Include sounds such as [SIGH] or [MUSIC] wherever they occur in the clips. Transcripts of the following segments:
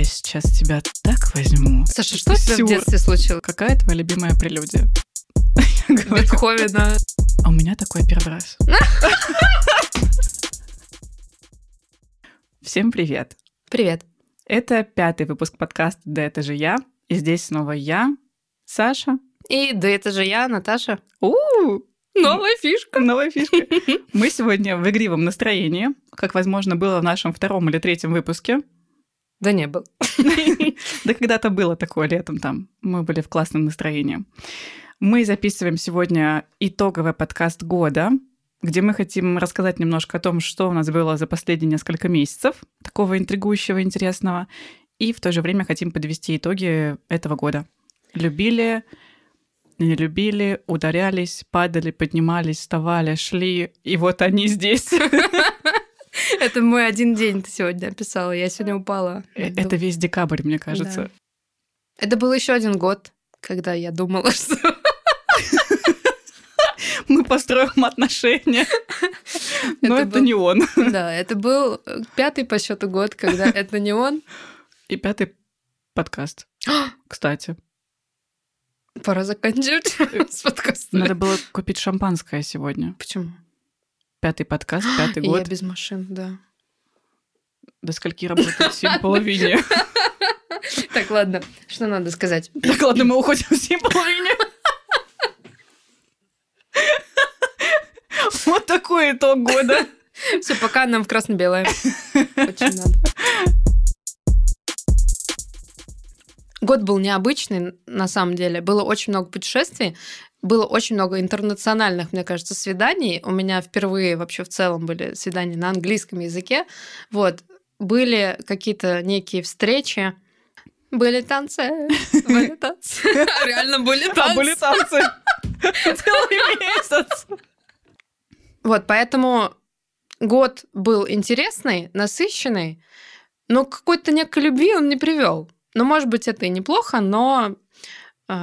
Я сейчас тебя так возьму. Саша, что у тебя в детстве случилось? Какая твоя любимая прелюдия? [LAUGHS] Бетховена. А у меня такой первый раз. [LAUGHS] Всем привет. Привет. Это пятый выпуск подкаста «Да это же я». И здесь снова я, Саша. И да это же я, Наташа. у Новая фишка. Новая фишка. [LAUGHS] Мы сегодня в игривом настроении, как, возможно, было в нашем втором или третьем выпуске. Да не был. [LAUGHS] Да когда-то было такое летом там. Мы были в классном настроении. Мы записываем сегодня итоговый подкаст года, где мы хотим рассказать немножко о том, что у нас было за последние несколько месяцев, такого интригующего, интересного, и в то же время хотим подвести итоги этого года. Любили, не любили, ударялись, падали, поднимались, вставали, шли, и вот они здесь. [LAUGHS] [LAUGHS] Это мой один день ты сегодня описала. Я сегодня упала. Это весь декабрь, мне кажется. Да. Это был еще один год, когда я думала, [LAUGHS] что Мы построим отношения. [LAUGHS] Но Это это был- не он. Да, это был э, пятый по счету год, когда это не он. И пятый подкаст, [GASPS] кстати. Пора заканчивать с подкастом. Надо было купить шампанское сегодня. Почему? Пятый подкаст, [GASPS] пятый И я год. без машин, да. До скольки работает? Семь половине. [LAUGHS] Так, ладно, что надо сказать? [LAUGHS] Так, ладно, мы уходим в семь половине. [LAUGHS] Вот такой итог года. Все, пока нам в красно-белое. Очень надо. Год был необычный, на самом деле. Было очень много путешествий, было очень много интернациональных, мне кажется, свиданий. У меня впервые вообще в целом были свидания на английском языке. Вот. Были какие-то некие встречи. Были танцы. Были танцы. [LAUGHS] Реально были А были танцы. танцы. [LAUGHS] Целый месяц. Вот, поэтому год был интересный, насыщенный, но какой-то некой любви он не привел. Ну, может быть, это и неплохо, но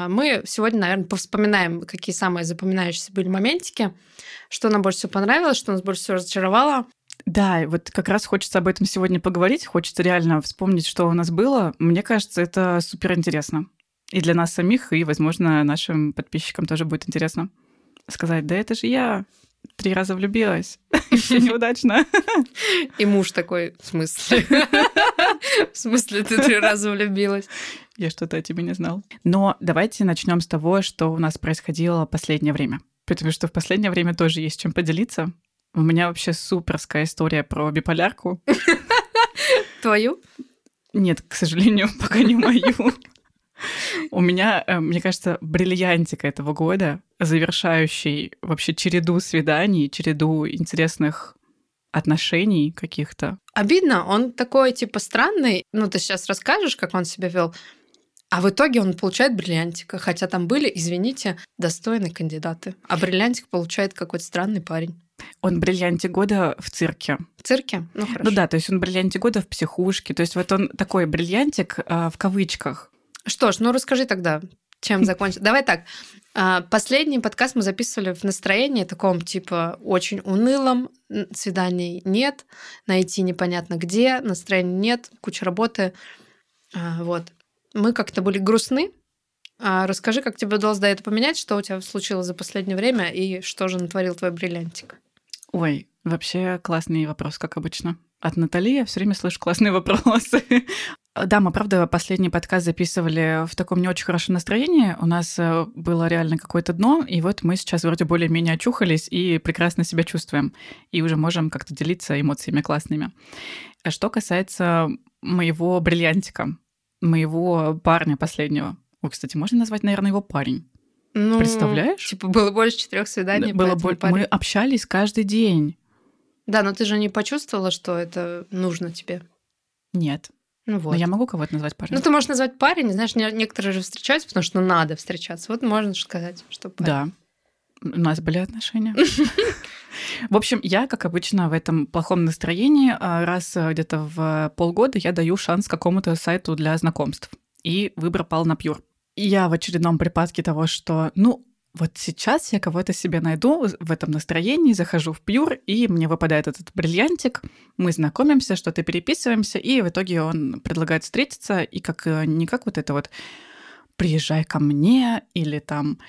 мы сегодня, наверное, повспоминаем, какие самые запоминающиеся были моментики, что нам больше всего понравилось, что нас больше всего разочаровало. Да, вот как раз хочется об этом сегодня поговорить, хочется реально вспомнить, что у нас было. Мне кажется, это супер интересно. И для нас самих, и, возможно, нашим подписчикам тоже будет интересно сказать, да это же я три раза влюбилась, [LAUGHS] все неудачно. И муж такой, в смысле? [LAUGHS] В смысле, ты три раза влюбилась? Я что-то о тебе не знал. Но давайте начнем с того, что у нас происходило последнее время. Потому что в последнее время тоже есть чем поделиться. У меня вообще суперская история про биполярку. [LAUGHS] Твою? Нет, к сожалению, пока не мою. [LAUGHS] У меня, э, мне кажется, бриллиантик этого года, завершающий вообще череду свиданий, череду интересных отношений каких-то. Обидно, он такой, типа, странный. Ну, ты сейчас расскажешь, как он себя вел. А в итоге он получает бриллиантика, хотя там были, извините, достойные кандидаты. А бриллиантик получает какой-то странный парень. Он бриллиантик года в цирке. В цирке? Ну, хорошо. Ну да, то есть он бриллиантик года в психушке. То есть вот он такой бриллиантик а, в кавычках. Что ж, ну расскажи тогда, чем закончить. Давай так. А, Последний подкаст мы записывали в настроении таком, типа, очень унылом. Свиданий нет, найти непонятно где, настроения нет, куча работы. А, Вот. Мы как-то были грустны. А Расскажи, как тебе удалось до этого поменять, что у тебя случилось за последнее время и что же натворил твой бриллиантик? Ой, вообще классный вопрос, как обычно. От Натали я все время слышу классные вопросы. Да, мы, правда, последний подкаст записывали в таком не очень хорошем настроении. У нас э, было реально какое-то дно, и вот мы сейчас вроде более-менее очухались и прекрасно себя чувствуем. И уже можем как-то делиться эмоциями классными. А Что касается моего бриллиантика, моего парня последнего. Ой, кстати, можно назвать, наверное, его парень. Ну, Представляешь? Типа было больше четырех свиданий. Было поэтому боль- парень- Мы общались каждый день. Да, но ты же не почувствовала, что это нужно тебе. Нет. Ну вот. Но я могу кого-то назвать парнем? Ну, ты можешь назвать парень, знаешь, не- некоторые же встречаются, потому что ну, надо встречаться. Вот можно сказать, что парень. Да. У нас были отношения. [LAUGHS] В общем, я, как обычно, в этом плохом настроении а, раз а, где-то в полгода я даю шанс какому-то сайту для знакомств. И выбор пал на Пьюр. Я в очередном припадке того, что, ну, вот сейчас я кого-то себе найду в этом настроении, захожу в Пьюр, и мне выпадает этот бриллиантик, мы знакомимся, что-то переписываемся, и в итоге он предлагает встретиться, и как э, не как вот это вот приезжай ко мне, или там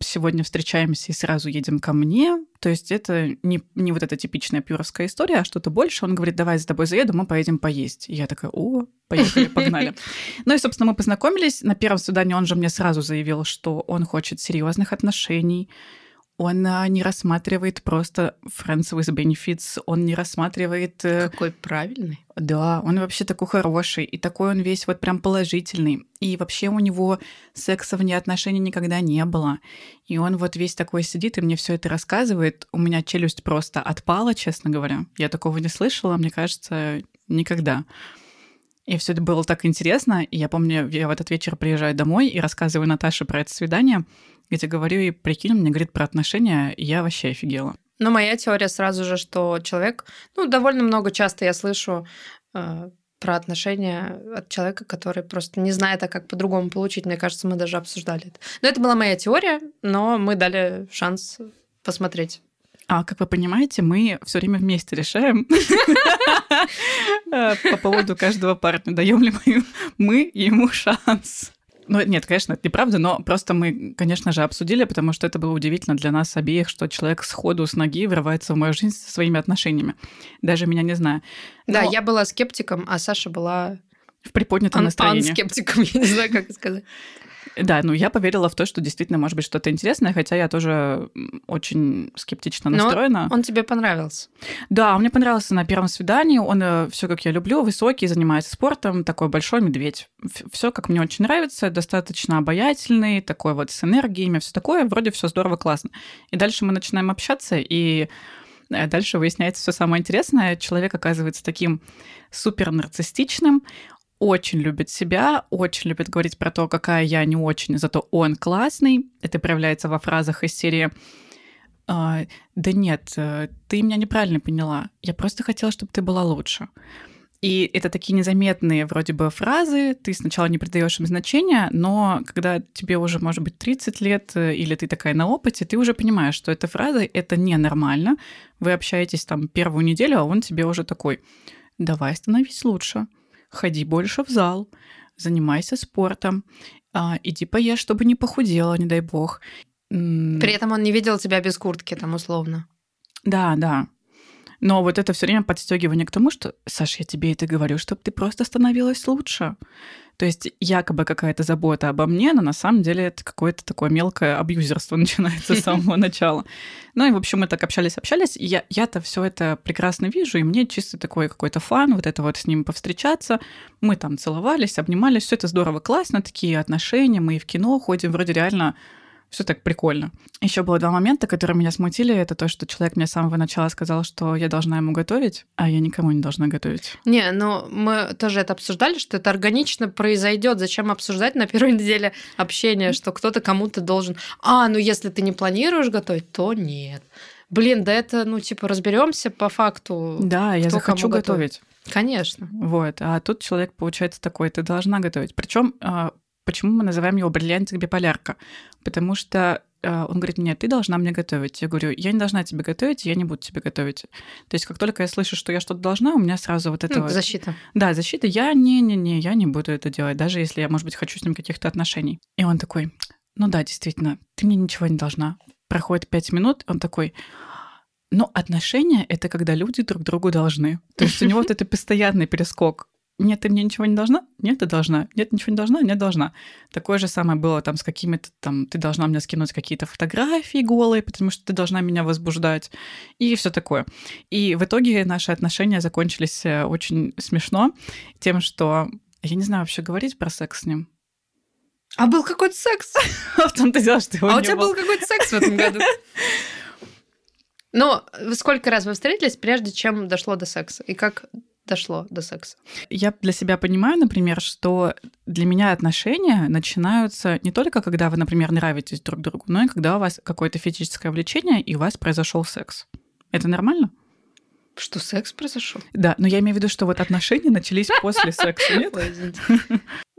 сегодня встречаемся и сразу едем ко мне. То есть это не, не вот эта типичная пюровская история, а что-то больше. Он говорит, давай за тобой заеду, мы поедем поесть. И я такая, о, поехали, погнали. [LAUGHS] Ну и, собственно, мы познакомились. На первом свидании он же мне сразу заявил, что он хочет серьезных отношений, он а, не рассматривает просто friends with benefits, он не рассматривает... Какой правильный. Да, он вообще такой хороший, и такой он весь вот прям положительный. И вообще у него секса вне отношений никогда не было. И он вот весь такой сидит и мне все это рассказывает. У меня челюсть просто отпала, честно говоря. Я такого не слышала, мне кажется, никогда. И все это было так интересно. И я помню, я в этот вечер приезжаю домой и рассказываю Наташе про это свидание. Я тебе говорю, и прикинь, мне говорит про отношения, и я вообще офигела. Ну, моя теория сразу же, что человек, ну, довольно много часто я слышу э, про отношения от человека, который просто не знает, а как по-другому получить. Мне кажется, мы даже обсуждали это. Но это была моя теория, но мы дали шанс посмотреть. А как вы понимаете, мы все время вместе решаем [LAUGHS] [LAUGHS] э, по поводу каждого парня, даем ли мы ему шанс. Ну, нет, конечно, это неправда, но просто мы, конечно же, обсудили, потому что это было удивительно для нас обеих, что человек сходу с ноги врывается в мою жизнь со своими отношениями. Даже меня не знаю. Но... Да, я была скептиком, а Саша была... В приподнятом настроении. скептиком, [LAUGHS] я не знаю, как сказать. Да, ну я поверила в то, что действительно может быть что-то интересное, хотя я тоже очень скептично настроена. Но он тебе понравился. Да, он мне понравился на первом свидании. Он э, все как я люблю, высокий, занимается спортом, такой большой медведь. Все как мне очень нравится, достаточно обаятельный, такой вот с энергиями, все такое, вроде все здорово, классно. И дальше мы начинаем общаться, и э, дальше выясняется все самое интересное. Человек оказывается таким супер нарциссичным, очень любит себя, очень любит говорить про то, какая я не очень, зато он классный. Это проявляется во фразах из серии «Да нет, э, ты меня неправильно поняла. Я просто хотела, чтобы ты была лучше». И это такие незаметные вроде бы фразы, ты сначала не придаешь им значения, но когда тебе уже, может быть, 30 лет, э, или ты такая на опыте, ты уже понимаешь, что эта фраза — это ненормально. Вы общаетесь там первую неделю, а он тебе уже такой «давай становись лучше» ходи больше в зал, занимайся спортом, а, иди поешь, чтобы не похудела, не дай бог. При этом он не видел тебя без куртки, там условно. Да, да. Но вот это все время подстегивание к тому, что, Саша, я тебе это говорю, чтобы ты просто становилась лучше. То есть якобы какая-то забота обо мне, но на самом деле это какое-то такое мелкое абьюзерство [LAUGHS] начинается с самого начала. Ну и, в общем, мы так общались-общались, и я, я-то все это прекрасно вижу, и мне чисто такой какой-то фан, вот это вот с ним повстречаться. Мы там целовались, обнимались, все это здорово, классно, такие отношения, мы и в кино ходим, вроде реально все так прикольно. Еще было два момента, которые меня смутили. Это то, что человек мне с самого начала сказал, что я должна ему готовить, а я никому не должна готовить. Не, ну мы тоже это обсуждали, что это органично произойдет. Зачем обсуждать на первой неделе общения, что кто-то кому-то должен. А, ну если ты не планируешь готовить, то нет. Блин, да это, ну, типа, разберемся по факту. Да, я захочу готовить. Конечно. Вот. А тут человек, получается, такой, ты должна готовить. Причем а, Почему мы называем его бриллиантик биполярка? Потому что э, он говорит мне, ты должна мне готовить. Я говорю, я не должна тебе готовить, я не буду тебе готовить. То есть как только я слышу, что я что-то должна, у меня сразу вот это ну, вот... Защита. Да, защита. Я не-не-не, я не буду это делать, даже если я, может быть, хочу с ним каких-то отношений. И он такой, ну да, действительно, ты мне ничего не должна. Проходит пять минут, он такой, ну, отношения — это когда люди друг другу должны. То есть у него вот [LAUGHS] это постоянный перескок нет, ты мне ничего не должна? Нет, ты должна. Нет, ничего не должна? Нет, должна. Такое же самое было там с какими-то там, ты должна мне скинуть какие-то фотографии голые, потому что ты должна меня возбуждать, и все такое. И в итоге наши отношения закончились э, очень смешно тем, что я не знаю вообще говорить про секс с ним. А был какой-то секс? [LAUGHS] А в том-то дело, что А у тебя был какой-то секс в этом году? [LAUGHS] Но сколько раз вы встретились, прежде чем дошло до секса? И как дошло до секса? Я для себя понимаю, например, что для меня отношения начинаются не только когда вы, например, нравитесь друг другу, но и когда у вас какое-то физическое влечение и у вас произошел секс. Это нормально? Что секс произошел? Да, но я имею в виду, что вот отношения начались после [LAUGHS] секса, нет?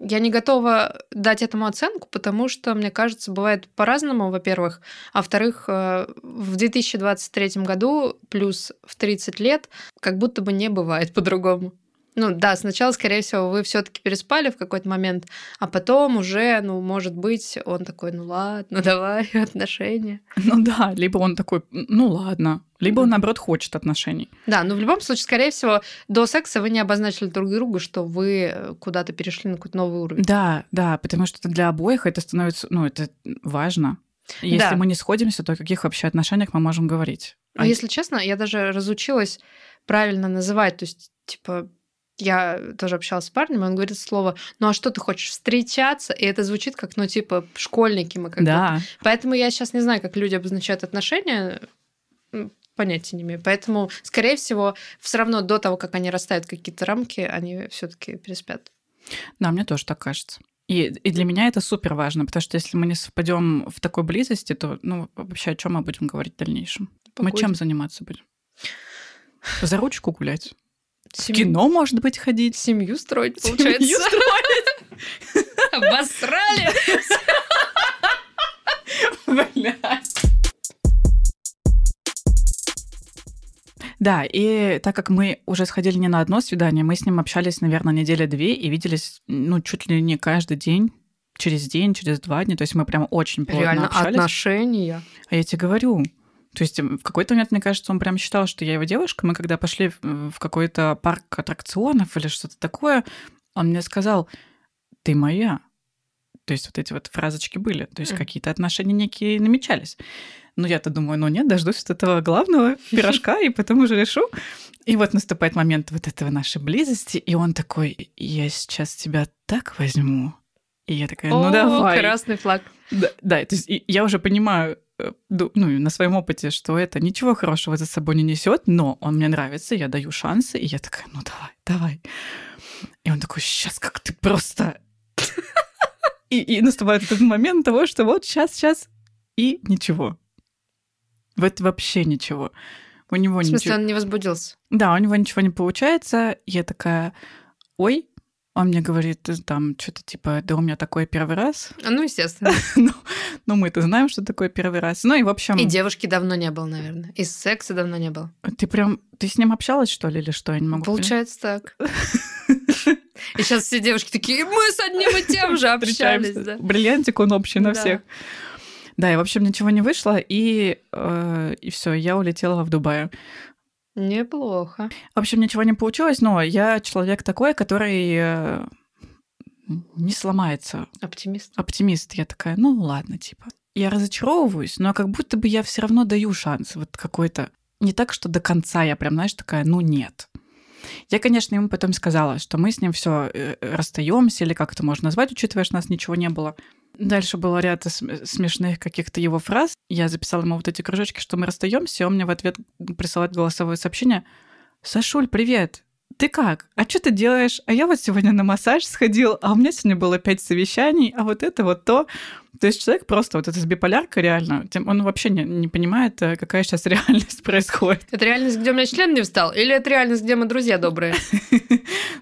Я не готова дать этому оценку, потому что, мне кажется, бывает по-разному, во-первых. А во-вторых, э, в 2023 году плюс в 30 лет как будто бы не бывает [LAUGHS] по-другому. Ну да, сначала, скорее всего, вы все-таки переспали в какой-то момент, а потом уже, ну, может быть, он такой, ну ладно, [LAUGHS] давай отношения. Ну да, либо он такой, ну ладно, либо он, наоборот, хочет отношений. Да, но в любом случае, скорее всего, до секса вы не обозначили друг другу, что вы куда-то перешли на какой-то новый уровень. Да, да, потому что для обоих это становится, ну, это важно. Если да. мы не сходимся, то о каких вообще отношениях мы можем говорить? А если честно, я даже разучилась правильно называть, то есть, типа, я тоже общалась с парнем, он говорит слово, ну а что ты хочешь, встречаться? И это звучит как, ну, типа, школьники мы как да. будто. Поэтому я сейчас не знаю, как люди обозначают отношения, понятия не имею. Поэтому, скорее всего, все равно до того, как они расставят какие-то рамки, они все таки переспят. Да, мне тоже так кажется. И, и для меня это супер важно, потому что если мы не совпадем в такой близости, то ну, вообще о чем мы будем говорить в дальнейшем? Погоди. Мы чем заниматься будем? За ручку гулять? Семью... В кино, может быть, ходить. Семью строить, получается. Семью [LAUGHS] строить. [LAUGHS] Обосрали. Блядь. Да, и так как мы уже сходили не на одно свидание, мы с ним общались, наверное, недели две и виделись, ну, чуть ли не каждый день, через день, через два дня. То есть мы прям очень плотно Реально общались. отношения. А я тебе говорю, то есть в какой-то момент, мне кажется, он прям считал, что я его девушка. Мы когда пошли в какой-то парк аттракционов или что-то такое, он мне сказал, ты моя. То есть вот эти вот фразочки были. То есть mm. какие-то отношения некие намечались. Ну, я-то думаю, ну нет, дождусь от этого главного [LAUGHS] пирожка и потом уже решу. И вот наступает момент вот этого нашей близости, и он такой, я сейчас тебя так возьму. И я такая, ну О, давай. красный флаг. Да, да, то есть я уже понимаю, ну, на своем опыте, что это ничего хорошего за собой не несет, но он мне нравится, я даю шансы, и я такая, ну давай, давай. И он такой, сейчас как ты просто... И, и наступает этот момент того, что вот сейчас, сейчас, и ничего. Вот вообще ничего. У него В смысле, ничего... он не возбудился? Да, у него ничего не получается. Я такая, ой, он мне говорит, там, что-то типа, да у меня такой первый раз. А, ну, естественно. [LAUGHS] ну, ну, мы-то знаем, что такое первый раз. Ну, и в общем... И девушки давно не было, наверное. И секса давно не было. Ты прям... Ты с ним общалась, что ли, или что? Я не могу Получается так. [LAUGHS] И сейчас все девушки такие, мы с одним и тем же общались. Да. Бриллиантик он общий на всех. Да, и, в общем, ничего не вышло, и, э, и все, я улетела в Дубай. Неплохо. В общем, ничего не получилось, но я человек такой, который э, не сломается. Оптимист. Оптимист. Я такая, ну ладно, типа. Я разочаровываюсь, но как будто бы я все равно даю шанс. Вот какой-то. Не так, что до конца я прям, знаешь, такая, ну нет. Я, конечно, ему потом сказала, что мы с ним все э, расстаемся, или как это можно назвать, учитывая, что у нас ничего не было. Дальше было ряд смешных каких-то его фраз. Я записала ему вот эти кружочки, что мы расстаемся, и он мне в ответ присылает голосовое сообщение. «Сашуль, привет! Ты как? А что ты делаешь? А я вот сегодня на массаж сходил, а у меня сегодня было пять совещаний, а вот это вот то. То есть человек просто вот это с биполяркой реально, он вообще не, не понимает, э, какая сейчас [LAUGHS] реальность происходит. Это реальность, где у меня член не встал? Или это реальность, где мы друзья добрые? [LAUGHS]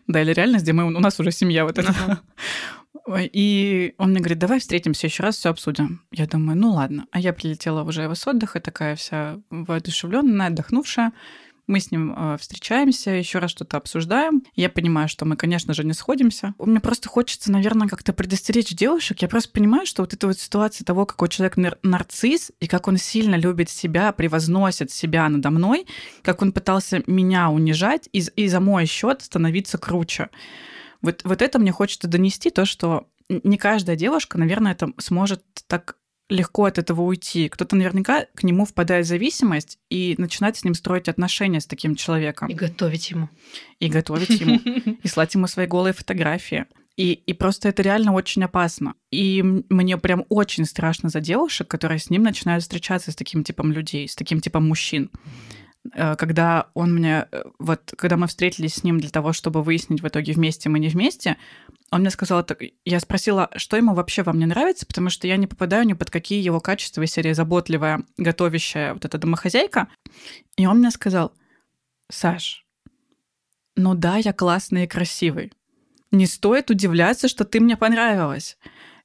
Да, или реальность, где мы, у нас уже семья вот эта. И он мне говорит, давай встретимся еще раз, все обсудим. Я думаю, ну ладно. А я прилетела уже с отдыха, такая вся воодушевленная, отдохнувшая. Мы с ним э, встречаемся, еще раз что-то обсуждаем. Я понимаю, что мы, конечно же, не сходимся. Мне просто хочется, наверное, как-то предостеречь девушек. Я просто понимаю, что вот эта вот ситуация того, какой человек нар- нарцисс, и как он сильно любит себя, превозносит себя надо мной, как он пытался меня унижать и, и за мой счет становиться круче. Вот, вот это мне хочется донести, то, что не каждая девушка, наверное, это сможет так легко от этого уйти. Кто-то наверняка к нему впадает в зависимость и начинает с ним строить отношения с таким человеком. И готовить ему. И готовить ему. И слать ему свои голые фотографии. И, и просто это реально очень опасно. И мне прям очень страшно за девушек, которые с ним начинают встречаться с таким типом людей, с таким типом мужчин. Э, когда он мне, э, вот когда мы встретились с ним для того, чтобы выяснить в итоге вместе мы не вместе, он мне сказал, так, я спросила, что ему вообще во мне нравится, потому что я не попадаю ни под какие его качества из серии заботливая, готовящая вот эта домохозяйка. И он мне сказал, Саш, ну да, я классный и красивый, не стоит удивляться, что ты мне понравилась.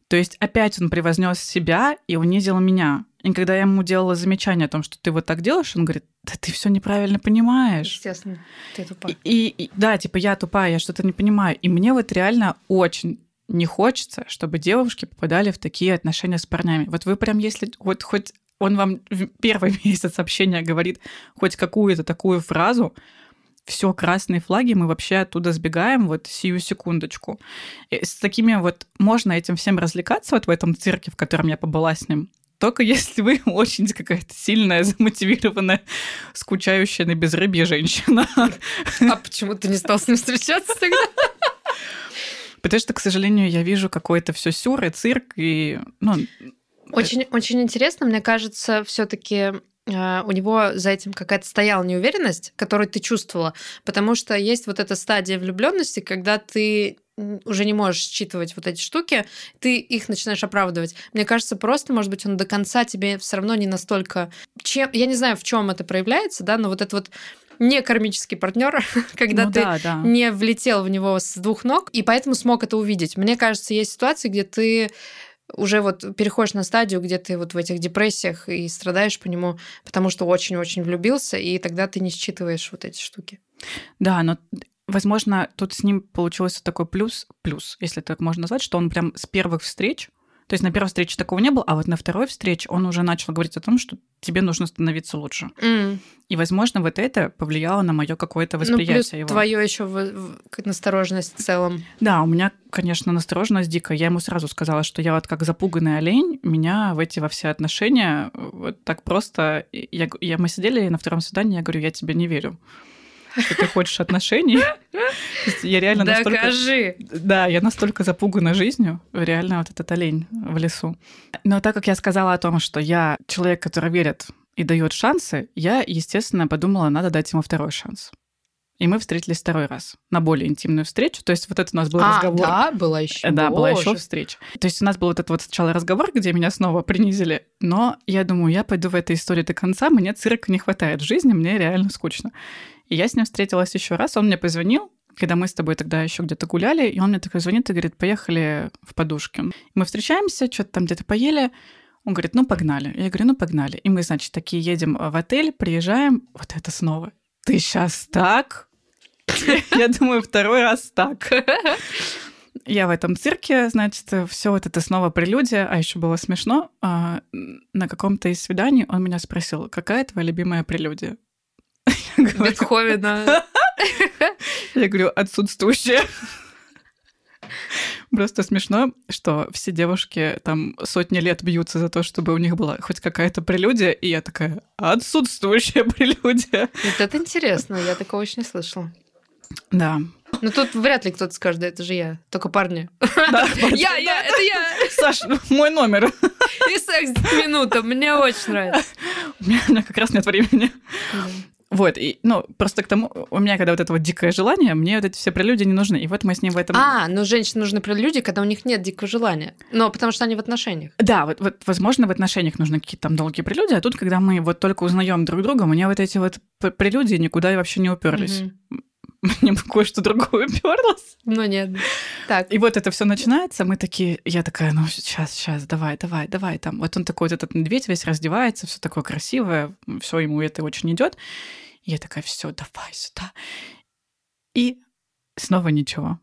То есть опять он превознес себя и унизил меня. И когда я ему делала замечание о том, что ты вот так делаешь, он говорит, да ты все неправильно понимаешь. Естественно, ты тупая. И, и, да, типа я тупая, я что-то не понимаю. И мне вот реально очень не хочется, чтобы девушки попадали в такие отношения с парнями. Вот вы прям, если вот хоть он вам в первый [LAUGHS] месяц общения говорит хоть какую-то такую фразу, все красные флаги, мы вообще оттуда сбегаем вот сию секундочку. И с такими вот можно этим всем развлекаться вот в этом цирке, в котором я побыла с ним, только если вы [LAUGHS] очень какая-то сильная, замотивированная, скучающая на безрыбье женщина. А почему ты не стал с ним встречаться тогда? Потому что, к сожалению, я вижу какой-то все сюр и цирк, и ну, очень, очень интересно, мне кажется, все-таки э, у него за этим какая-то стояла неуверенность, которую ты чувствовала, потому что есть вот эта стадия влюбленности, когда ты уже не можешь считывать вот эти штуки, ты их начинаешь оправдывать. Мне кажется, просто, может быть, он до конца тебе все равно не настолько... Чем... Я не знаю, в чем это проявляется, да, но вот это вот не кармический партнер, [LAUGHS] когда ну, ты да, да. не влетел в него с двух ног, и поэтому смог это увидеть. Мне кажется, есть ситуации, где ты уже вот переходишь на стадию, где ты вот в этих депрессиях и страдаешь по нему, потому что очень-очень влюбился, и тогда ты не считываешь вот эти штуки. Да, но возможно, тут с ним получился такой плюс, плюс, если так можно назвать, что он прям с первых встреч то есть на первой встрече такого не было, а вот на второй встрече он уже начал говорить о том, что тебе нужно становиться лучше. Mm. И, возможно, вот это повлияло на мое какое-то восприятие ну, плюс его. Твое еще в, в, настороженность в целом. Да, у меня, конечно, настороженность дикая. Я ему сразу сказала, что я вот как запуганный олень, меня в эти во все отношения вот так просто. Я, я, мы сидели на втором свидании, я говорю, я тебе не верю что ты хочешь отношений. Я реально настолько... Докажи! Да, я настолько запугана жизнью, реально вот этот олень в лесу. Но так как я сказала о том, что я человек, который верит и дает шансы, я, естественно, подумала, надо дать ему второй шанс. И мы встретились второй раз на более интимную встречу. То есть вот это у нас был а, разговор. Да, была еще. Да, Боже. была еще встреча. То есть у нас был вот этот вот сначала разговор, где меня снова принизили. Но я думаю, я пойду в этой истории до конца. Мне цирка не хватает в жизни, мне реально скучно. И я с ним встретилась еще раз. Он мне позвонил, когда мы с тобой тогда еще где-то гуляли, и он мне такой звонит и говорит, поехали в подушки. Мы встречаемся, что-то там где-то поели. Он говорит, ну погнали. Я говорю, ну погнали. И мы, значит, такие едем в отель, приезжаем. Вот это снова. Ты сейчас так? [LAUGHS] Я думаю, второй раз так. Я в этом цирке, значит, все вот это снова прелюдия, а еще было смешно. А, на каком-то из свиданий он меня спросил, какая твоя любимая прелюдия? Бетховена. [LAUGHS] Я говорю, отсутствующая. Просто смешно, что все девушки там сотни лет бьются за то, чтобы у них была хоть какая-то прелюдия, и я такая, отсутствующая прелюдия. Вот это интересно, я такого еще не слышала. Да. Ну тут вряд ли кто-то скажет, да это же я, только парни. Да, [LAUGHS] я, я, это я. Саша, мой номер. И секс минута, мне очень нравится. У меня как раз нет времени. Вот, и, ну, просто к тому, у меня когда вот это вот дикое желание, мне вот эти все прелюдии не нужны. И вот мы с ним в этом... А, ну женщине нужны прелюдии, когда у них нет дикого желания. Но потому что они в отношениях. Да, вот, вот возможно, в отношениях нужны какие-то там долгие прелюдии, а тут, когда мы вот только узнаем друг друга, мне вот эти вот прелюдии никуда вообще не уперлись. Угу. [LAUGHS] Мне кое-что другое [LAUGHS] уперлось. Ну нет. Так. И вот это все начинается, мы такие, я такая, ну сейчас, сейчас, давай, давай, давай, там. Вот он такой, вот этот медведь весь раздевается, все такое красивое, все ему это очень идет. Я такая, все, давай сюда. И снова ничего.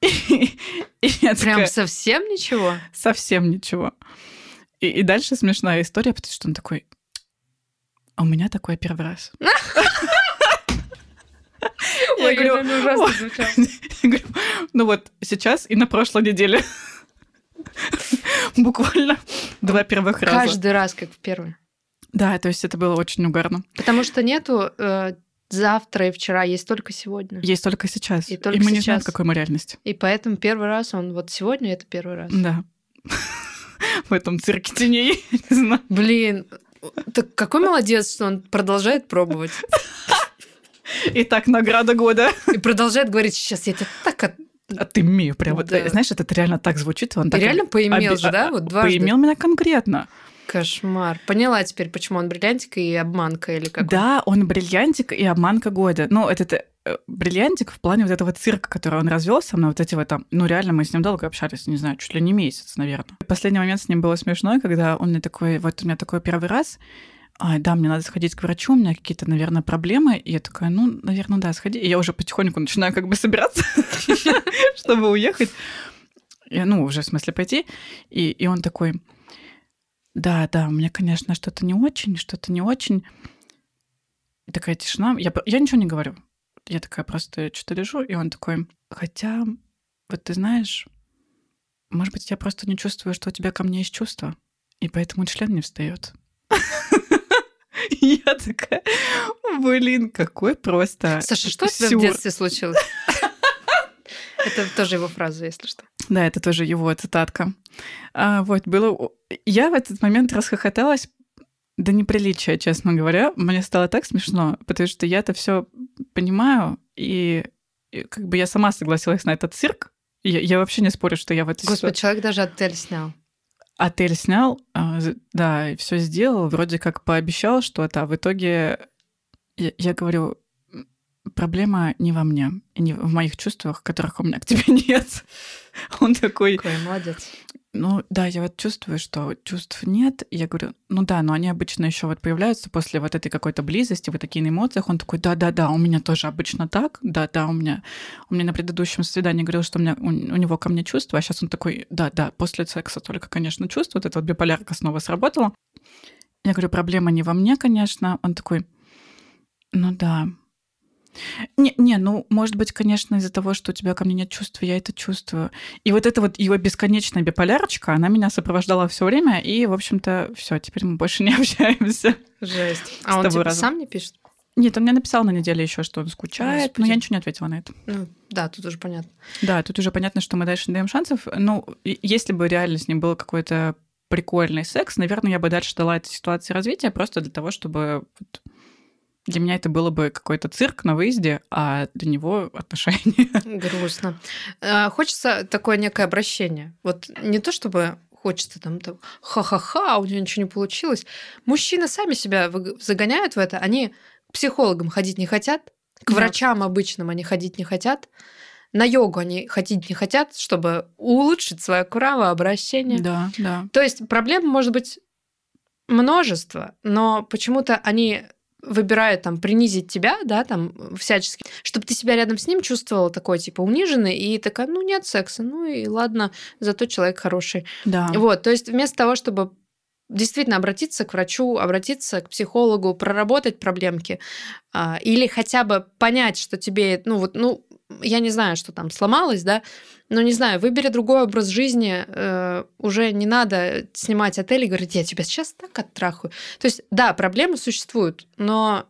[LAUGHS] И, и Прям такая, совсем ничего? Совсем ничего. И, и дальше смешная история, потому что он такой, а у меня такой первый раз. Я говорю, ужасно [LAUGHS] Я говорю, ну вот сейчас и на прошлой неделе. [LAUGHS] Буквально два первых раза. Каждый раз, как в первый. Да, то есть это было очень угарно. Потому что нету э, завтра и вчера, есть только сегодня. Есть только сейчас. И, только и мы сейчас. не знаем, какой мы реальности. И поэтому первый раз он вот сегодня это первый раз. Да. [LAUGHS] В этом цирке теней, не знаю. Блин, так какой молодец, что он продолжает пробовать. Итак, награда года. И продолжает говорить, сейчас я тебя так а ты имею прям вот, да. знаешь, это реально так звучит. Он ты так реально поимел оби... же, да? Вот дважды. Поимел меня конкретно. Кошмар. Поняла теперь, почему он бриллиантик и обманка или как? Да, он, бриллиантик и обманка года. Ну, это э, бриллиантик в плане вот этого цирка, который он развел со мной, вот эти вот там, ну реально мы с ним долго общались, не знаю, чуть ли не месяц, наверное. Последний момент с ним было смешной, когда он мне такой, вот у меня такой первый раз, а, да, мне надо сходить к врачу, у меня какие-то, наверное, проблемы. И я такая, ну, наверное, да, сходи. И я уже потихоньку начинаю как бы собираться, [LAUGHS] чтобы уехать. Ну, уже в смысле пойти. И, он такой, да, да, у меня, конечно, что-то не очень, что-то не очень. Такая тишина. Я, я ничего не говорю. Я такая просто что-то лежу, и он такой, хотя, вот ты знаешь, может быть, я просто не чувствую, что у тебя ко мне есть чувства, и поэтому член не встает. [LAUGHS] [LAUGHS] Я такая, блин, какой просто... Саша, что у тебя в детстве случилось? [LAUGHS] Это тоже его фраза, если что. Да, это тоже его цитатка. А, вот, было... Я в этот момент расхохоталась до неприличия, честно говоря. Мне стало так смешно, потому что я это все понимаю, и, и как бы я сама согласилась на этот цирк. Я, я вообще не спорю, что я в это... Господи, человек даже отель снял отель снял, а, да, и все сделал, вроде как пообещал что-то, а в итоге я, я говорю, проблема не во мне и не в моих чувствах, которых у меня к тебе [LAUGHS] нет. Он такой... Какой молодец. Ну да, я вот чувствую, что чувств нет. Я говорю, ну да, но они обычно еще вот появляются после вот этой какой-то близости, вот такие на эмоциях. Он такой, да-да-да, у меня тоже обычно так. Да-да, у меня... У меня на предыдущем свидании говорил, что у, меня, у, у него ко мне чувства, а сейчас он такой, да-да, после секса только, конечно, чувство. Вот эта вот биполярка снова сработала. Я говорю, проблема не во мне, конечно. Он такой, ну да, не, не, ну, может быть, конечно, из-за того, что у тебя ко мне нет чувств, я это чувствую. И вот эта вот его бесконечная биполярочка, она меня сопровождала все время, и, в общем-то, все, теперь мы больше [LAUGHS] не общаемся. Жесть. А он типа сам не пишет? Нет, он мне написал на неделе еще, что он скучает, Господи. но я ничего не ответила на это. Ну, да, тут уже понятно. Да, тут уже понятно, что мы дальше не даем шансов. Ну, если бы реально с ним был какой-то прикольный секс, наверное, я бы дальше дала этой ситуации развития просто для того, чтобы для меня это было бы какой-то цирк на выезде, а для него отношения. [LAUGHS] Грустно. А, хочется такое некое обращение. Вот не то чтобы хочется там, там ха-ха-ха, у него ничего не получилось. Мужчины сами себя загоняют в это, они к психологам ходить не хотят, к да. врачам обычным они ходить не хотят, на йогу они ходить не хотят, чтобы улучшить свое кровообращение. Да, да. То есть проблем может быть множество, но почему-то они выбирает там принизить тебя, да, там всячески, чтобы ты себя рядом с ним чувствовала такой, типа, униженный, и такая, ну, нет секса, ну и ладно, зато человек хороший. Да. Вот, то есть вместо того, чтобы действительно обратиться к врачу, обратиться к психологу, проработать проблемки, а, или хотя бы понять, что тебе, ну вот, ну, я не знаю, что там сломалось, да, но не знаю, выбери другой образ жизни, э, уже не надо снимать отель и говорить, я тебя сейчас так оттрахаю. То есть, да, проблемы существуют, но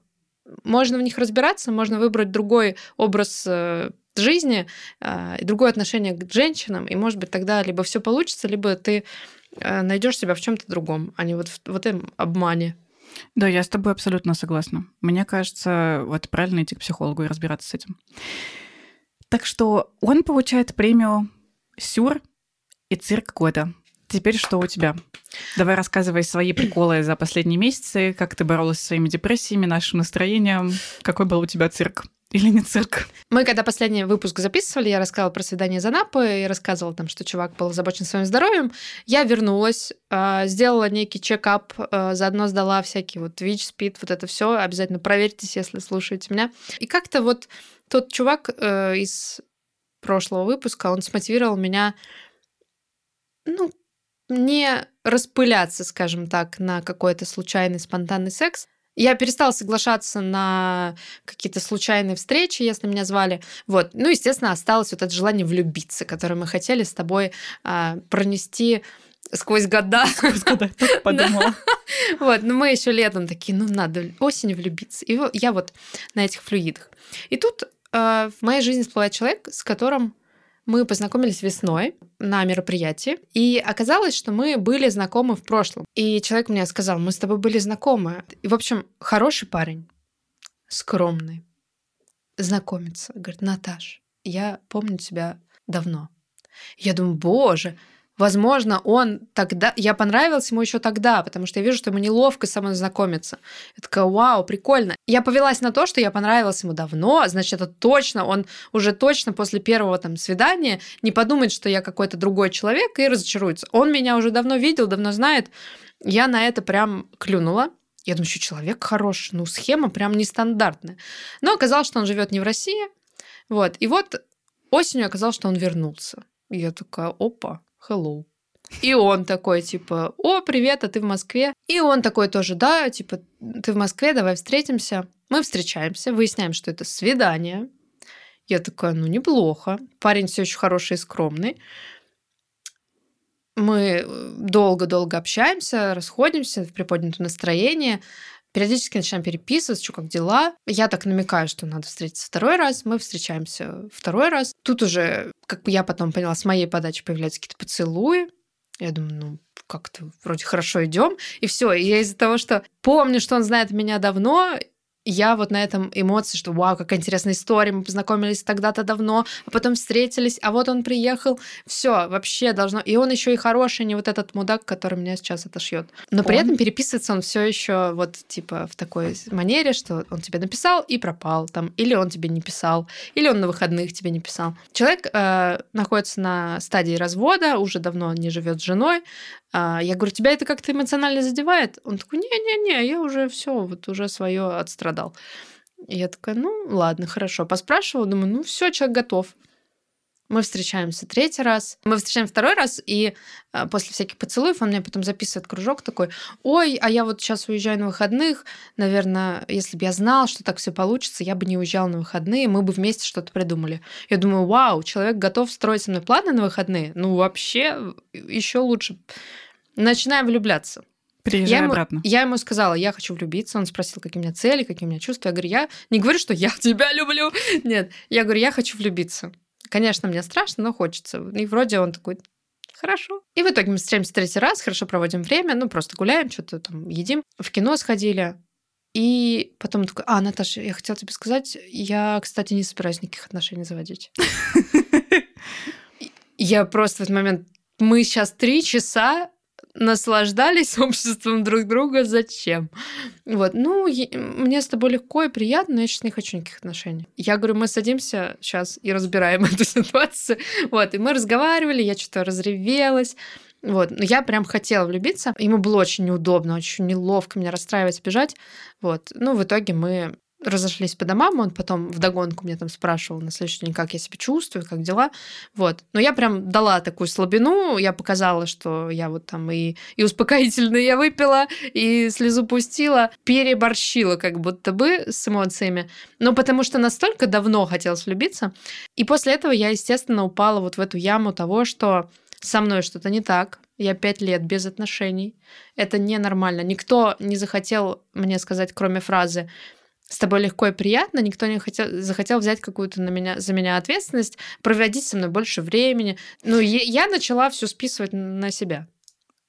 можно в них разбираться, можно выбрать другой образ э, жизни, э, другое отношение к женщинам, и, может быть, тогда либо все получится, либо ты э, найдешь себя в чем-то другом, а не вот в, в этом обмане. Да, я с тобой абсолютно согласна. Мне кажется, вот правильно идти к психологу и разбираться с этим. Так что он получает премию Сюр и цирк года. Теперь что у тебя? Давай рассказывай свои приколы за последние месяцы, как ты боролась со своими депрессиями, нашим настроением, какой был у тебя цирк или не цирк? Мы когда последний выпуск записывали, я рассказывала про свидание за Напы и рассказывала там, что чувак был озабочен своим здоровьем. Я вернулась, а, сделала некий чекап, а, заодно сдала всякие вот ВИЧ, СПИД, вот это все. Обязательно проверьтесь, если слушаете меня. И как-то вот тот чувак э, из прошлого выпуска, он смотивировал меня, ну, не распыляться, скажем так, на какой-то случайный спонтанный секс. Я перестала соглашаться на какие-то случайные встречи, если меня звали. Вот. Ну, естественно, осталось вот это желание влюбиться, которое мы хотели с тобой а, пронести сквозь года. Сквозь года, [LAUGHS] подумала. Вот, но мы еще летом такие, ну, надо осенью влюбиться. И я вот на этих флюидах. И тут в моей жизни всплывает человек, с которым мы познакомились весной на мероприятии, и оказалось, что мы были знакомы в прошлом. И человек мне сказал, мы с тобой были знакомы. И, в общем, хороший парень, скромный, знакомится. Говорит, Наташ, я помню тебя давно. Я думаю, боже, Возможно, он тогда... Я понравилась ему еще тогда, потому что я вижу, что ему неловко со мной знакомиться. Я такая, вау, прикольно. Я повелась на то, что я понравилась ему давно, значит, это точно, он уже точно после первого там свидания не подумает, что я какой-то другой человек и разочаруется. Он меня уже давно видел, давно знает. Я на это прям клюнула. Я думаю, что человек хороший, ну, схема прям нестандартная. Но оказалось, что он живет не в России. Вот. И вот осенью оказалось, что он вернулся. Я такая, опа, hello. И он такой, типа, о, привет, а ты в Москве? И он такой тоже, да, типа, ты в Москве, давай встретимся. Мы встречаемся, выясняем, что это свидание. Я такая, ну, неплохо. Парень все еще хороший и скромный. Мы долго-долго общаемся, расходимся в приподнятом настроении. Периодически начинаем переписываться, что как дела. Я так намекаю, что надо встретиться второй раз. Мы встречаемся второй раз. Тут уже, как я потом поняла, с моей подачи появляются какие-то поцелуи. Я думаю, ну, как-то вроде хорошо идем. И все. И я из-за того, что помню, что он знает меня давно, я вот на этом эмоции, что вау, какая интересная история, мы познакомились тогда-то давно, а потом встретились, а вот он приехал, все, вообще должно. И он еще и хороший, не вот этот мудак, который меня сейчас отошьет. Но он... при этом переписывается он все еще вот типа в такой манере, что он тебе написал и пропал там, или он тебе не писал, или он на выходных тебе не писал. Человек э, находится на стадии развода, уже давно не живет с женой, я говорю, тебя это как-то эмоционально задевает? Он такой, не-не-не, я уже все, вот уже свое отстрадал. Я такая, ну ладно, хорошо. Поспрашивала, думаю, ну все, человек готов. Мы встречаемся третий раз. Мы встречаем второй раз, и а, после всяких поцелуев он мне потом записывает кружок такой, ой, а я вот сейчас уезжаю на выходных, наверное, если бы я знал, что так все получится, я бы не уезжал на выходные, мы бы вместе что-то придумали. Я думаю, вау, человек готов строить со мной планы на выходные? Ну, вообще, еще лучше начинаем влюбляться. Приезжай я ему, обратно. Я ему сказала, я хочу влюбиться. Он спросил, какие у меня цели, какие у меня чувства. Я говорю, я не говорю, что я [LAUGHS] тебя люблю. Нет, я говорю, я хочу влюбиться. Конечно, мне страшно, но хочется. И вроде он такой, хорошо. И в итоге мы встречаемся третий раз, хорошо проводим время, ну, просто гуляем, что-то там едим. В кино сходили. И потом он такой, а, Наташа, я хотела тебе сказать, я, кстати, не собираюсь никаких отношений заводить. [LAUGHS] Я просто в этот момент... Мы сейчас три часа наслаждались [LAUGHS] обществом друг друга, зачем? Вот, ну, мне с тобой легко и приятно, но я сейчас не хочу никаких отношений. Я говорю, мы садимся сейчас и разбираем [LAUGHS] эту ситуацию. Вот, и мы разговаривали, я что-то разревелась. Вот, но я прям хотела влюбиться. Ему было очень неудобно, очень неловко меня расстраивать, бежать. Вот, ну, в итоге мы разошлись по домам, он потом в догонку мне там спрашивал на следующий день, как я себя чувствую, как дела, вот. Но я прям дала такую слабину, я показала, что я вот там и, и успокоительное я выпила, и слезу пустила, переборщила как будто бы с эмоциями, но потому что настолько давно хотелось влюбиться, и после этого я, естественно, упала вот в эту яму того, что со мной что-то не так, я пять лет без отношений. Это ненормально. Никто не захотел мне сказать, кроме фразы с тобой легко и приятно, никто не хотел, захотел взять какую-то на меня, за меня ответственность, проводить со мной больше времени. Ну, я начала все списывать на себя.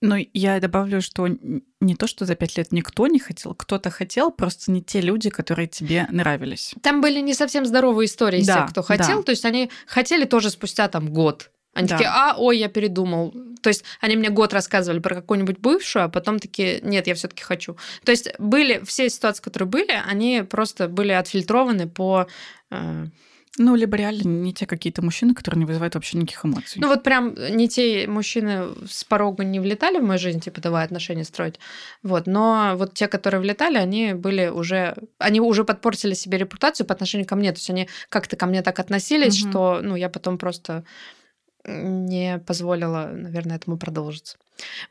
Ну, я добавлю, что не то, что за пять лет никто не хотел, кто-то хотел, просто не те люди, которые тебе нравились. Там были не совсем здоровые истории да, тех, кто хотел. Да. То есть они хотели тоже спустя там год они да. такие, а, ой, я передумал. То есть они мне год рассказывали про какую-нибудь бывшую, а потом такие, нет, я все-таки хочу. То есть были все ситуации, которые были, они просто были отфильтрованы по э, ну, либо реально не те какие-то мужчины, которые не вызывают вообще никаких эмоций. Ну, вот прям не те мужчины с порога не влетали в мою жизнь, типа, давай отношения строить. Вот. Но вот те, которые влетали, они были уже... Они уже подпортили себе репутацию по отношению ко мне. То есть они как-то ко мне так относились, угу. что, ну, я потом просто не позволила, наверное, этому продолжиться.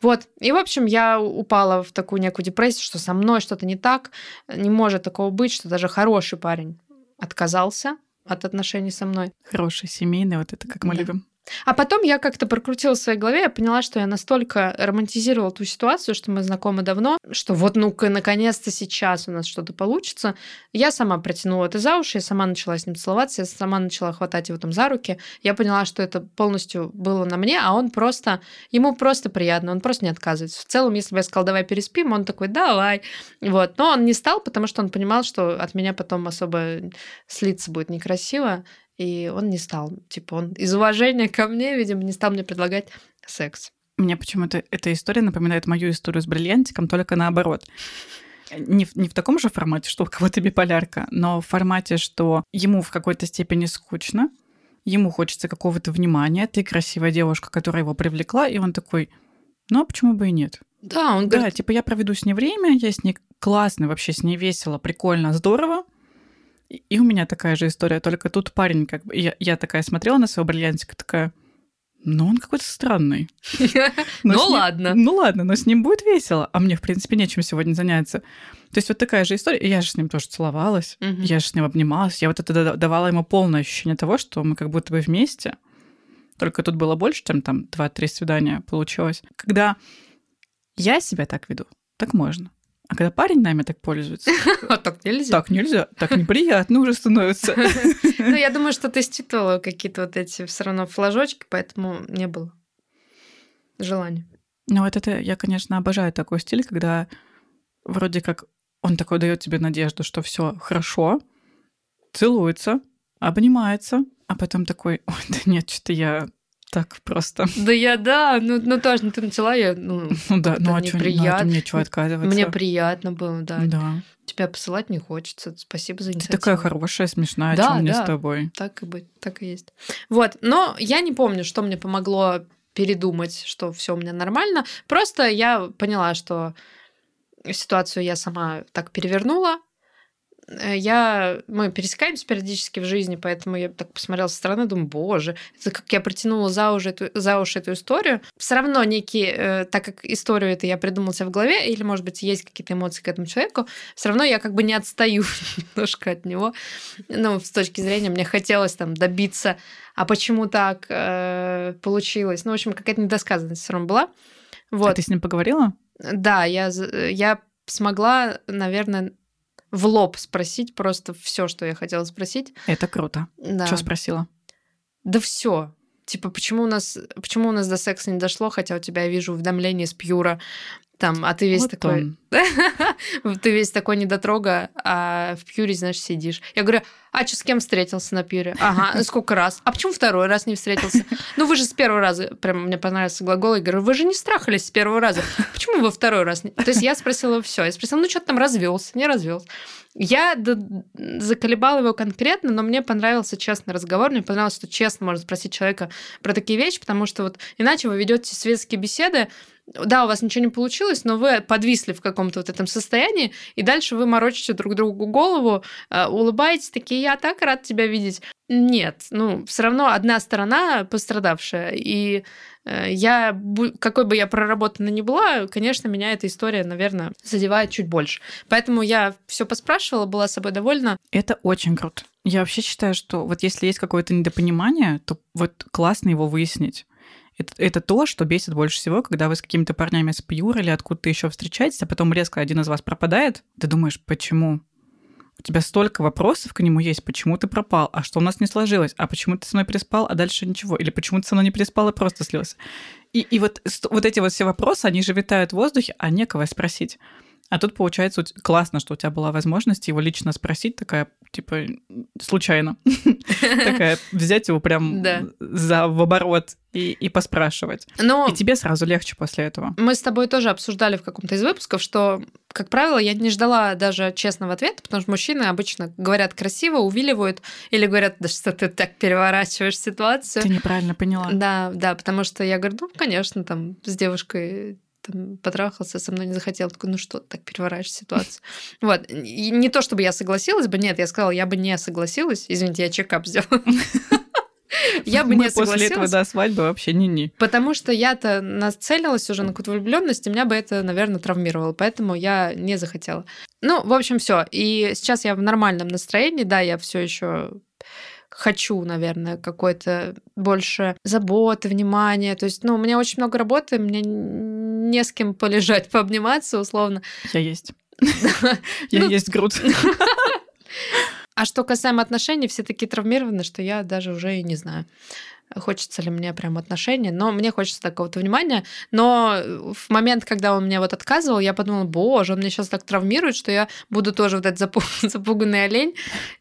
Вот. И, в общем, я упала в такую некую депрессию, что со мной что-то не так, не может такого быть, что даже хороший парень отказался от отношений со мной. Хороший, семейный, вот это как мы да. любим. А потом я как-то прокрутила в своей голове, я поняла, что я настолько романтизировала ту ситуацию, что мы знакомы давно, что вот ну-ка, наконец-то сейчас у нас что-то получится. Я сама протянула это за уши, я сама начала с ним целоваться, я сама начала хватать его там за руки. Я поняла, что это полностью было на мне, а он просто, ему просто приятно, он просто не отказывается. В целом, если бы я сказала, давай переспим, он такой, давай. Вот. Но он не стал, потому что он понимал, что от меня потом особо слиться будет некрасиво. И он не стал, типа, он из уважения ко мне, видимо, не стал мне предлагать секс. Мне почему-то эта история напоминает мою историю с бриллиантиком, только наоборот. Не в, не в таком же формате, что у кого-то биполярка, но в формате, что ему в какой-то степени скучно, ему хочется какого-то внимания, ты красивая девушка, которая его привлекла, и он такой, ну а почему бы и нет? Да, он Да, говорит, типа я проведу с ней время, я с ней классно, вообще с ней весело, прикольно, здорово. И у меня такая же история, только тут парень, как бы, я, я такая смотрела на своего бриллиантика, такая, ну он какой-то странный. [LAUGHS] Ну ладно. Ну ладно, но с ним будет весело, а мне, в принципе, нечем сегодня заняться. То есть вот такая же история. Я же с ним тоже целовалась, я же с ним обнималась. Я вот это да- давала ему полное ощущение того, что мы как будто бы вместе. Только тут было больше, чем там 2-3 свидания получилось. Когда я себя так веду, так можно. А когда парень нами так пользуется, [LAUGHS] так нельзя. так нельзя, так неприятно уже становится. [LAUGHS] Ну, я думаю, что ты считывала какие-то вот эти все равно флажочки, поэтому не было желания. Ну вот это, я, конечно, обожаю такой стиль, когда вроде как он такой дает тебе надежду, что все хорошо, целуется, обнимается, а потом такой, ой, да нет, что-то я так просто. Да я, да, ну, ну тоже, ну, ты начала, я, ну, [LAUGHS] Ну да, ну а что, ну, а то мне что отказываться? мне приятно было, да. Да. Тебя посылать не хочется. Спасибо за Ты инициативу. такая хорошая, смешная, Да, чем мне да. с тобой? Так и быть, так и есть. Вот, но я не помню, что мне помогло передумать, что все у меня нормально. Просто я поняла, что ситуацию я сама так перевернула. Э, Я, мы пересекаемся периодически в жизни, поэтому я так посмотрела со стороны, думаю, боже, это как я протянула за уши эту, за уши эту историю. Все равно некие, э, так как историю это я придумала себе в голове, или, может быть, есть какие-то эмоции к этому человеку, все равно я как бы не отстаю [LAUGHS] немножко от него. Ну, с точки зрения, мне хотелось там добиться, а почему так э, получилось. Ну, в общем, какая-то недосказанность все равно была. Вот. А ты с ним поговорила? Да, я, з- я смогла, наверное, в лоб спросить просто все, что я хотела спросить. Это круто. Да, Что спросила? да все. Типа, почему у нас, почему у нас до секса не дошло, хотя у тебя я вижу уведомление с Пьюра, там, а ты весь Вот такой, [LAUGHS] ты весь такой недотрога, а в Пьюре, значит, сидишь. Я говорю, а что, с кем встретился на Пьюре? Ага, [LAUGHS] сколько раз? А почему второй раз не встретился? Ну, вы же с первого раза, прям мне понравился глагол, я говорю, вы же не страхались с первого раза. Почему вы второй раз не... То есть я спросила все. Я спросила, ну, что ты там развелся, не развелся. Я заколебала его конкретно, но мне понравился честный разговор. Мне понравилось, что честно можно спросить человека про такие вещи, потому что вот иначе вы ведете светские беседы, да, у вас ничего не получилось, но вы подвисли в каком-то вот этом состоянии, и дальше вы морочите друг другу голову, э, улыбаетесь, такие, я так рад тебя видеть. Нет, ну, все равно одна сторона пострадавшая, и э, я, какой бы я проработана ни была, конечно, меня эта история, наверное, задевает чуть больше. Поэтому я все поспрашивала, была собой довольна. Это очень круто. Я вообще считаю, что вот если есть какое-то недопонимание, то вот классно его выяснить. Это, это то, что бесит больше всего, когда вы с какими-то парнями с пьюр или откуда-то еще встречаетесь, а потом резко один из вас пропадает. Ты думаешь, почему? У тебя столько вопросов к нему есть, почему ты пропал, а что у нас не сложилось, а почему ты со мной переспал, а дальше ничего, или почему ты со мной не переспал и просто слился. И, и вот, вот эти вот все вопросы, они же витают в воздухе, а некого спросить. А тут, получается, классно, что у тебя была возможность его лично спросить, такая, типа, случайно. [LAUGHS] Такая, взять его прям за в оборот и, и поспрашивать. Но И тебе сразу легче после этого. мы с тобой тоже обсуждали в каком-то из выпусков, что, как правило, я не ждала даже честного ответа, потому что мужчины обычно говорят красиво, увиливают, или говорят, да что ты так переворачиваешь ситуацию. Ты неправильно поняла. Да, да, потому что я говорю, ну, конечно, там с девушкой там, потрахался, со мной не захотел. Такой, ну что так переворачиваешь ситуацию? [LAUGHS] Вот. И не то, чтобы я согласилась бы, нет, я сказала, я бы не согласилась. Извините, я чекап сделала. [LAUGHS] Я бы Мы не после этого согласилась. до свадьбы вообще не-не. Потому что я-то нацелилась уже на какую-то влюбленность, и меня бы это, наверное, травмировало, поэтому я не захотела. Ну, в общем, все. И сейчас я в нормальном настроении, да, я все еще хочу, наверное, какой-то больше заботы, внимания. То есть, ну, у меня очень много работы, мне не с кем полежать, [LAUGHS] пообниматься, условно. Я есть. [LAUGHS] Я Ну, есть груд. [LAUGHS] А что касаемо отношений, все такие травмированы, что я даже уже и не знаю, хочется ли мне прям отношений, но мне хочется такого-то внимания. Но в момент, когда он мне вот отказывал, я подумала, боже, он меня сейчас так травмирует, что я буду тоже вот этот запу- запуганный олень,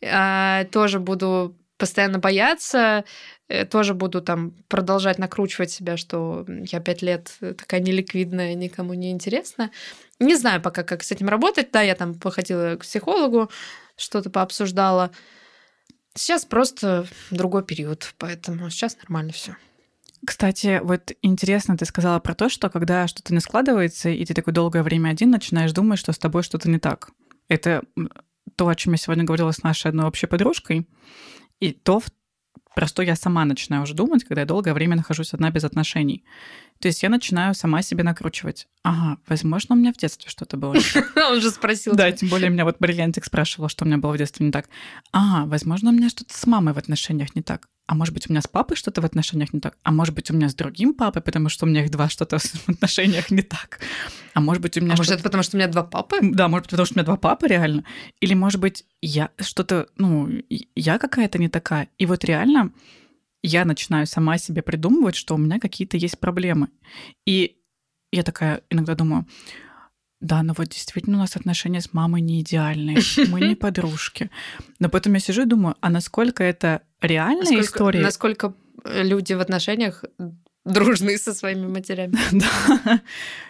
а, тоже буду постоянно бояться, э, тоже буду там продолжать накручивать себя, что я пять лет такая неликвидная, никому не интересна. Не знаю пока, как с этим работать. Да, я там походила к психологу, что-то пообсуждала. Сейчас просто другой период, поэтому сейчас нормально все. Кстати, вот интересно, ты сказала про то, что когда что-то не складывается, и ты такое долгое время один, начинаешь думать, что с тобой что-то не так. Это то, о чем я сегодня говорила с нашей одной общей подружкой, и то, про что я сама начинаю уже думать, когда я долгое время нахожусь одна без отношений. То есть я начинаю сама себе накручивать. Ага, возможно, у меня в детстве что-то было. [LAUGHS] Он же спросил. Да, тем более меня вот Бриллиантик спрашивала, что у меня было в детстве не так. Ага, возможно, у меня что-то с мамой в отношениях не так а может быть, у меня с папой что-то в отношениях не так, а может быть, у меня с другим папой, потому что у меня их два что-то в отношениях не так, а может быть, у меня... А может, это потому, что у меня два папы? Да, может быть, потому что у меня два папы реально. Или, может быть, я что-то, ну, я какая-то не такая. И вот реально я начинаю сама себе придумывать, что у меня какие-то есть проблемы. И я такая иногда думаю, да, но вот действительно у нас отношения с мамой не идеальные, [LAUGHS] мы не подружки. Но потом я сижу и думаю, а насколько это реальная насколько, история? Насколько э, люди в отношениях дружны со своими матерями. [LAUGHS] да.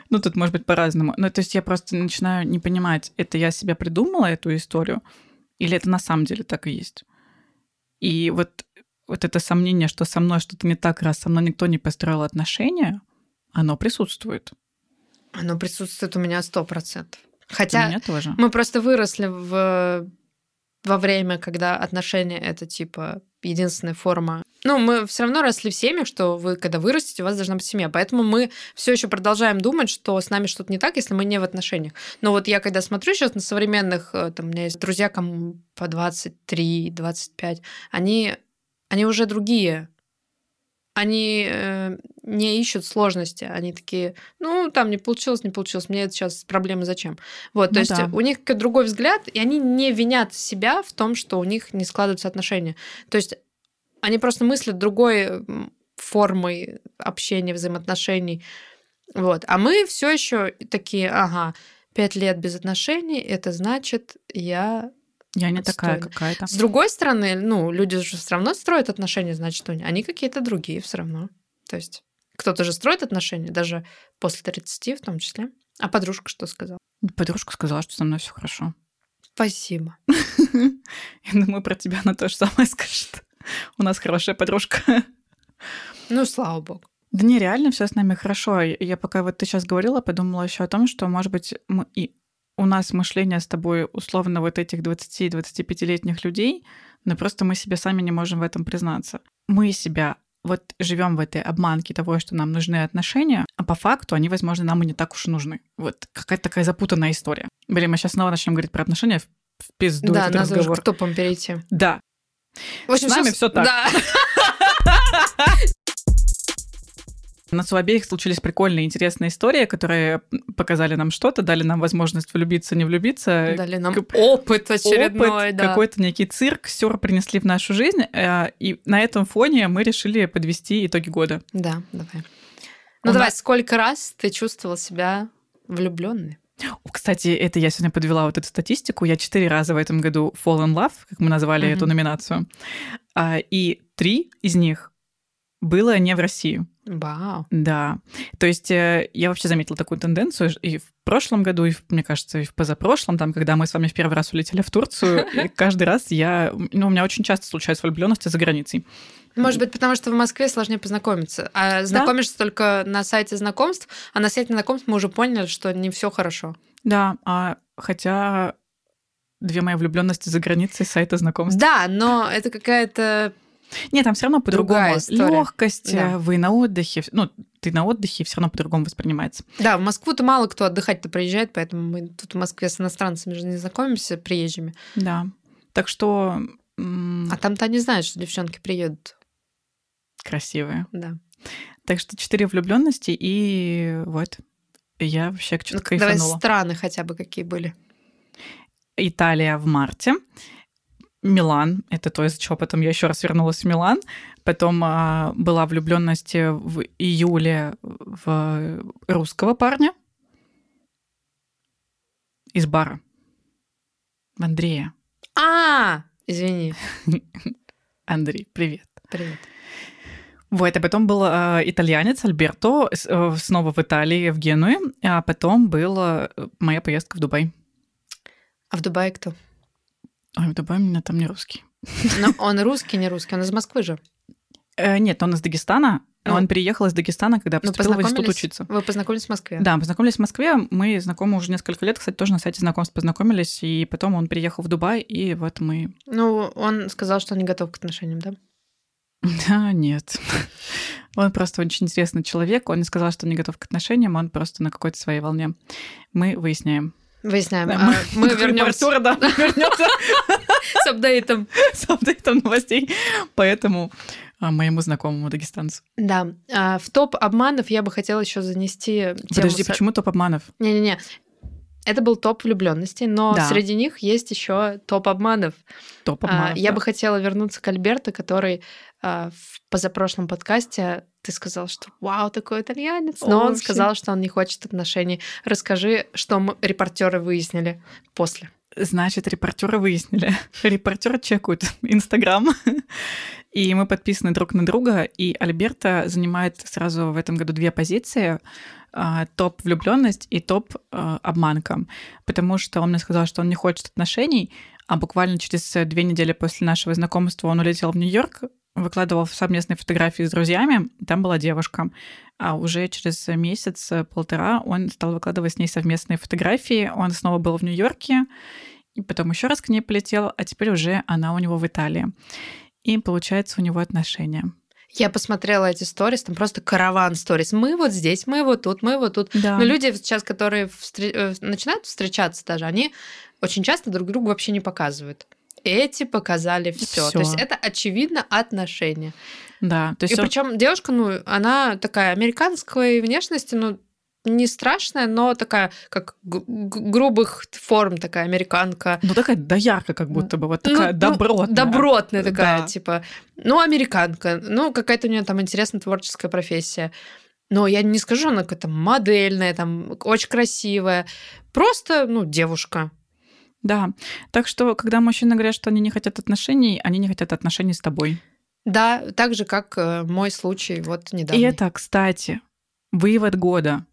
Ну, тут может быть по-разному. Ну, то есть я просто начинаю не понимать, это я себя придумала, эту историю, или это на самом деле так и есть. И вот, вот это сомнение, что со мной что-то не так, раз со мной никто не построил отношения, оно присутствует. Оно присутствует у меня сто процентов. Хотя у меня тоже. мы просто выросли в во время, когда отношения это типа единственная форма. Ну, мы все равно росли в семьях, что вы, когда вырастете, у вас должна быть семья. Поэтому мы все еще продолжаем думать, что с нами что-то не так, если мы не в отношениях. Но вот я когда смотрю сейчас на современных, э, там, у меня есть друзья, кому по 23, 25, они, они уже другие они э, не ищут сложности, они такие, ну, там не получилось, не получилось, мне это сейчас проблемы зачем. Вот, ну, то есть да. у них другой взгляд, и они не винят себя в том, что у них не складываются отношения. То есть они просто мыслят другой формой общения, взаимоотношений. Вот. А мы все еще такие, ага, пять лет без отношений, это значит, я я не такая какая-то. С другой стороны, ну, люди же все равно строят отношения, значит, они какие-то другие все равно. То есть кто-то же строит отношения, даже после 30 в том числе. А подружка что сказала? Подружка сказала, что со мной все хорошо. Спасибо. [LAUGHS] Я думаю, про тебя она тоже самое скажет. У нас хорошая подружка. Ну, слава богу. Да не, реально все с нами хорошо. Я пока вот ты сейчас говорила, подумала еще о том, что, может быть, мы и у нас мышление с тобой условно вот этих 20-25-летних людей, но просто мы себе сами не можем в этом признаться. Мы себя вот живем в этой обманке того, что нам нужны отношения, а по факту они, возможно, нам и не так уж нужны. Вот какая-то такая запутанная история. Блин, мы сейчас снова начнем говорить про отношения в пизду Да, надо разговор. уже к топам перейти. Да. В общем, С нами все так. Да. [LAUGHS] У нас у обеих случились прикольные, интересные истории, которые показали нам что-то, дали нам возможность влюбиться, не влюбиться. Дали нам К... опыт очередной, опыт, да. Какой-то некий цирк, все принесли в нашу жизнь. Э, и на этом фоне мы решили подвести итоги года. Да, давай. Ну у давай, нас... сколько раз ты чувствовал себя влюбленной? Кстати, это я сегодня подвела вот эту статистику. Я четыре раза в этом году fall in love, как мы назвали mm-hmm. эту номинацию. А, и три из них было не в Россию. Вау. Да. То есть э, я вообще заметила такую тенденцию и в прошлом году, и, мне кажется, и в позапрошлом, там, когда мы с вами в первый раз улетели в Турцию, [LAUGHS] и каждый раз я... Ну, у меня очень часто случаются влюбленности за границей. Может быть, потому что в Москве сложнее познакомиться. А знакомишься да? только на сайте знакомств, а на сайте знакомств мы уже поняли, что не все хорошо. Да, а хотя две мои влюбленности за границей сайта знакомств. Да, но это какая-то нет, там все равно по-другому. Легкость, да. вы на отдыхе, ну, ты на отдыхе, все равно по-другому воспринимается. Да, в Москву-то мало кто отдыхать-то приезжает, поэтому мы тут в Москве с иностранцами же не знакомимся, приезжими. Да. Так что... А там-то они знают, что девчонки приедут. Красивые. Да. Так что четыре влюбленности и вот. Я вообще что-то ну, кайфанула. Давай страны хотя бы какие были. Италия в марте. Милан. Это то, из-за чего потом я еще раз вернулась в Милан. Потом а, была влюбленность в июле в русского парня из бара. В Андрея. А, извини. [LAUGHS] Андрей, привет. Привет. Вот, а потом был э, итальянец Альберто, э, снова в Италии, в Генуе, а потом была моя поездка в Дубай. А в Дубае кто? Ой, Дубае у меня там не русский. Но он русский, не русский, он из Москвы же. Э, нет, он из Дагестана. Ну. он переехал из Дагестана, когда Ну, поступил в институт учиться. Вы познакомились в Москве? Да, познакомились в Москве. Мы знакомы уже несколько лет. Кстати, тоже на сайте знакомств познакомились. И потом он переехал в Дубай, и вот мы... Ну, он сказал, что он не готов к отношениям, да? [LAUGHS] Да, нет. [LAUGHS] Он просто очень интересный человек. Он не сказал, что не готов к отношениям, он просто на какой-то своей волне. Мы выясняем. Выясняем. Да, А мы как вернемся да, [LAUGHS] вернемся с апдейтом. с апдейтом новостей. Поэтому а, моему знакомому дагестанцу. Да. А, В топ обманов я бы хотела еще занести. Подожди, почему топ обманов? Не-не-не. Это был топ влюбленности, но Да. среди них есть еще топ обманов. Топ А, обманов. Я да. бы хотела вернуться к Альберто, который в позапрошлом подкасте ты сказал, что вау, такой итальянец, но О, он вообще. сказал, что он не хочет отношений. Расскажи, что мы, репортеры выяснили после. Значит, репортеры выяснили. [LAUGHS] Репортеры чекают [LAUGHS] Инстаграм. [LAUGHS] И мы подписаны друг на друга. И Альберта занимает сразу в этом году две позиции. а, Топ влюбленность и топ а, обманка. Потому что он мне сказал, что он не хочет отношений, а буквально через две недели после нашего знакомства он улетел в Нью-Йорк, выкладывал совместные фотографии с друзьями, там была девушка. А уже через месяц-полтора он стал выкладывать с ней совместные фотографии. Он снова был в Нью-Йорке, и потом еще раз к ней полетел, а теперь уже она у него в Италии. И получается у него отношения. Я посмотрела эти сторис, там просто караван сторис. Мы вот здесь, мы вот тут, мы вот тут. Да. Но люди сейчас, которые встре- э, начинают встречаться даже, они очень часто друг другу вообще не показывают. Эти показали все. То есть это очевидно отношения. Да, то есть И он- причем девушка, ну, она такая американской внешности, ну, не страшная, но такая, как грубых форм, такая американка. ну такая доярка как будто бы, вот Ну, такая ну, добротная. Добротная такая, Да. типа, ну, американка, ну, какая-то у нее там интересная творческая профессия. Но я не скажу, она какая-то модельная, там, очень красивая. Просто, ну, девушка. Да. Так что, когда мужчины говорят, что они не хотят отношений, они не хотят отношений с тобой. Да, так же, как э, мой случай вот недавно. И это, кстати, вывод года.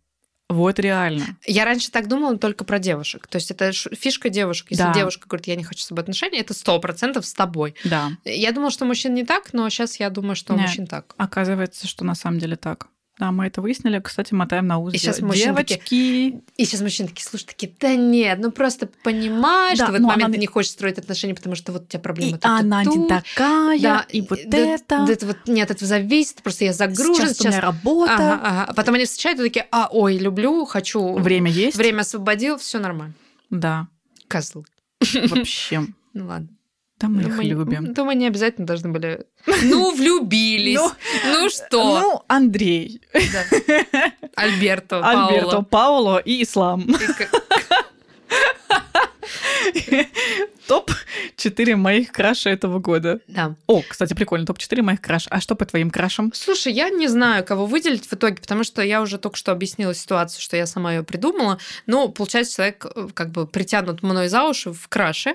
Вот реально. Я раньше так думала только про девушек. То есть это фишка девушек. Если Да. девушка говорит, я не хочу с тобой отношений, это сто процентов с тобой. Да. Я думала, что мужчин не так, но сейчас я думаю, что у Не. мужчин так. Оказывается, что на самом деле так. Да, мы это выяснили. Кстати, мотаем на ус. И такие, Девочки. И сейчас мужчины такие, слушай, такие, да нет, ну просто понимаешь, Да, что в этот ну момент она- ты не хочешь строить отношения, потому что вот у тебя проблема И тут, тут, она не тут. такая, Да, и вот да, это. да, это вот не от этого зависит, просто я загружен Сейчас у меня сейчас. работа. Ага, ага. А потом они встречают и такие, а, ой, люблю, хочу. Время есть? Время освободил, все нормально. Да. Козлы. Вообще. [LAUGHS] Ну ладно. Да мы Ну, их любим. Да мы не обязательно должны были... Ну, влюбились. Ну, Ну что? Ну, Андрей. [LAUGHS] Альберто, Альберто. Пауло и Ислам. [LAUGHS] И как- Топ-4 моих краша этого года. Да. О, кстати, прикольно, топ-4 моих краш. А что по твоим крашам? Слушай, я не знаю, кого выделить в итоге, потому что я уже только что объяснила ситуацию, что я сама ее придумала. Ну, получается, человек э, как бы притянут мной за уши в краше.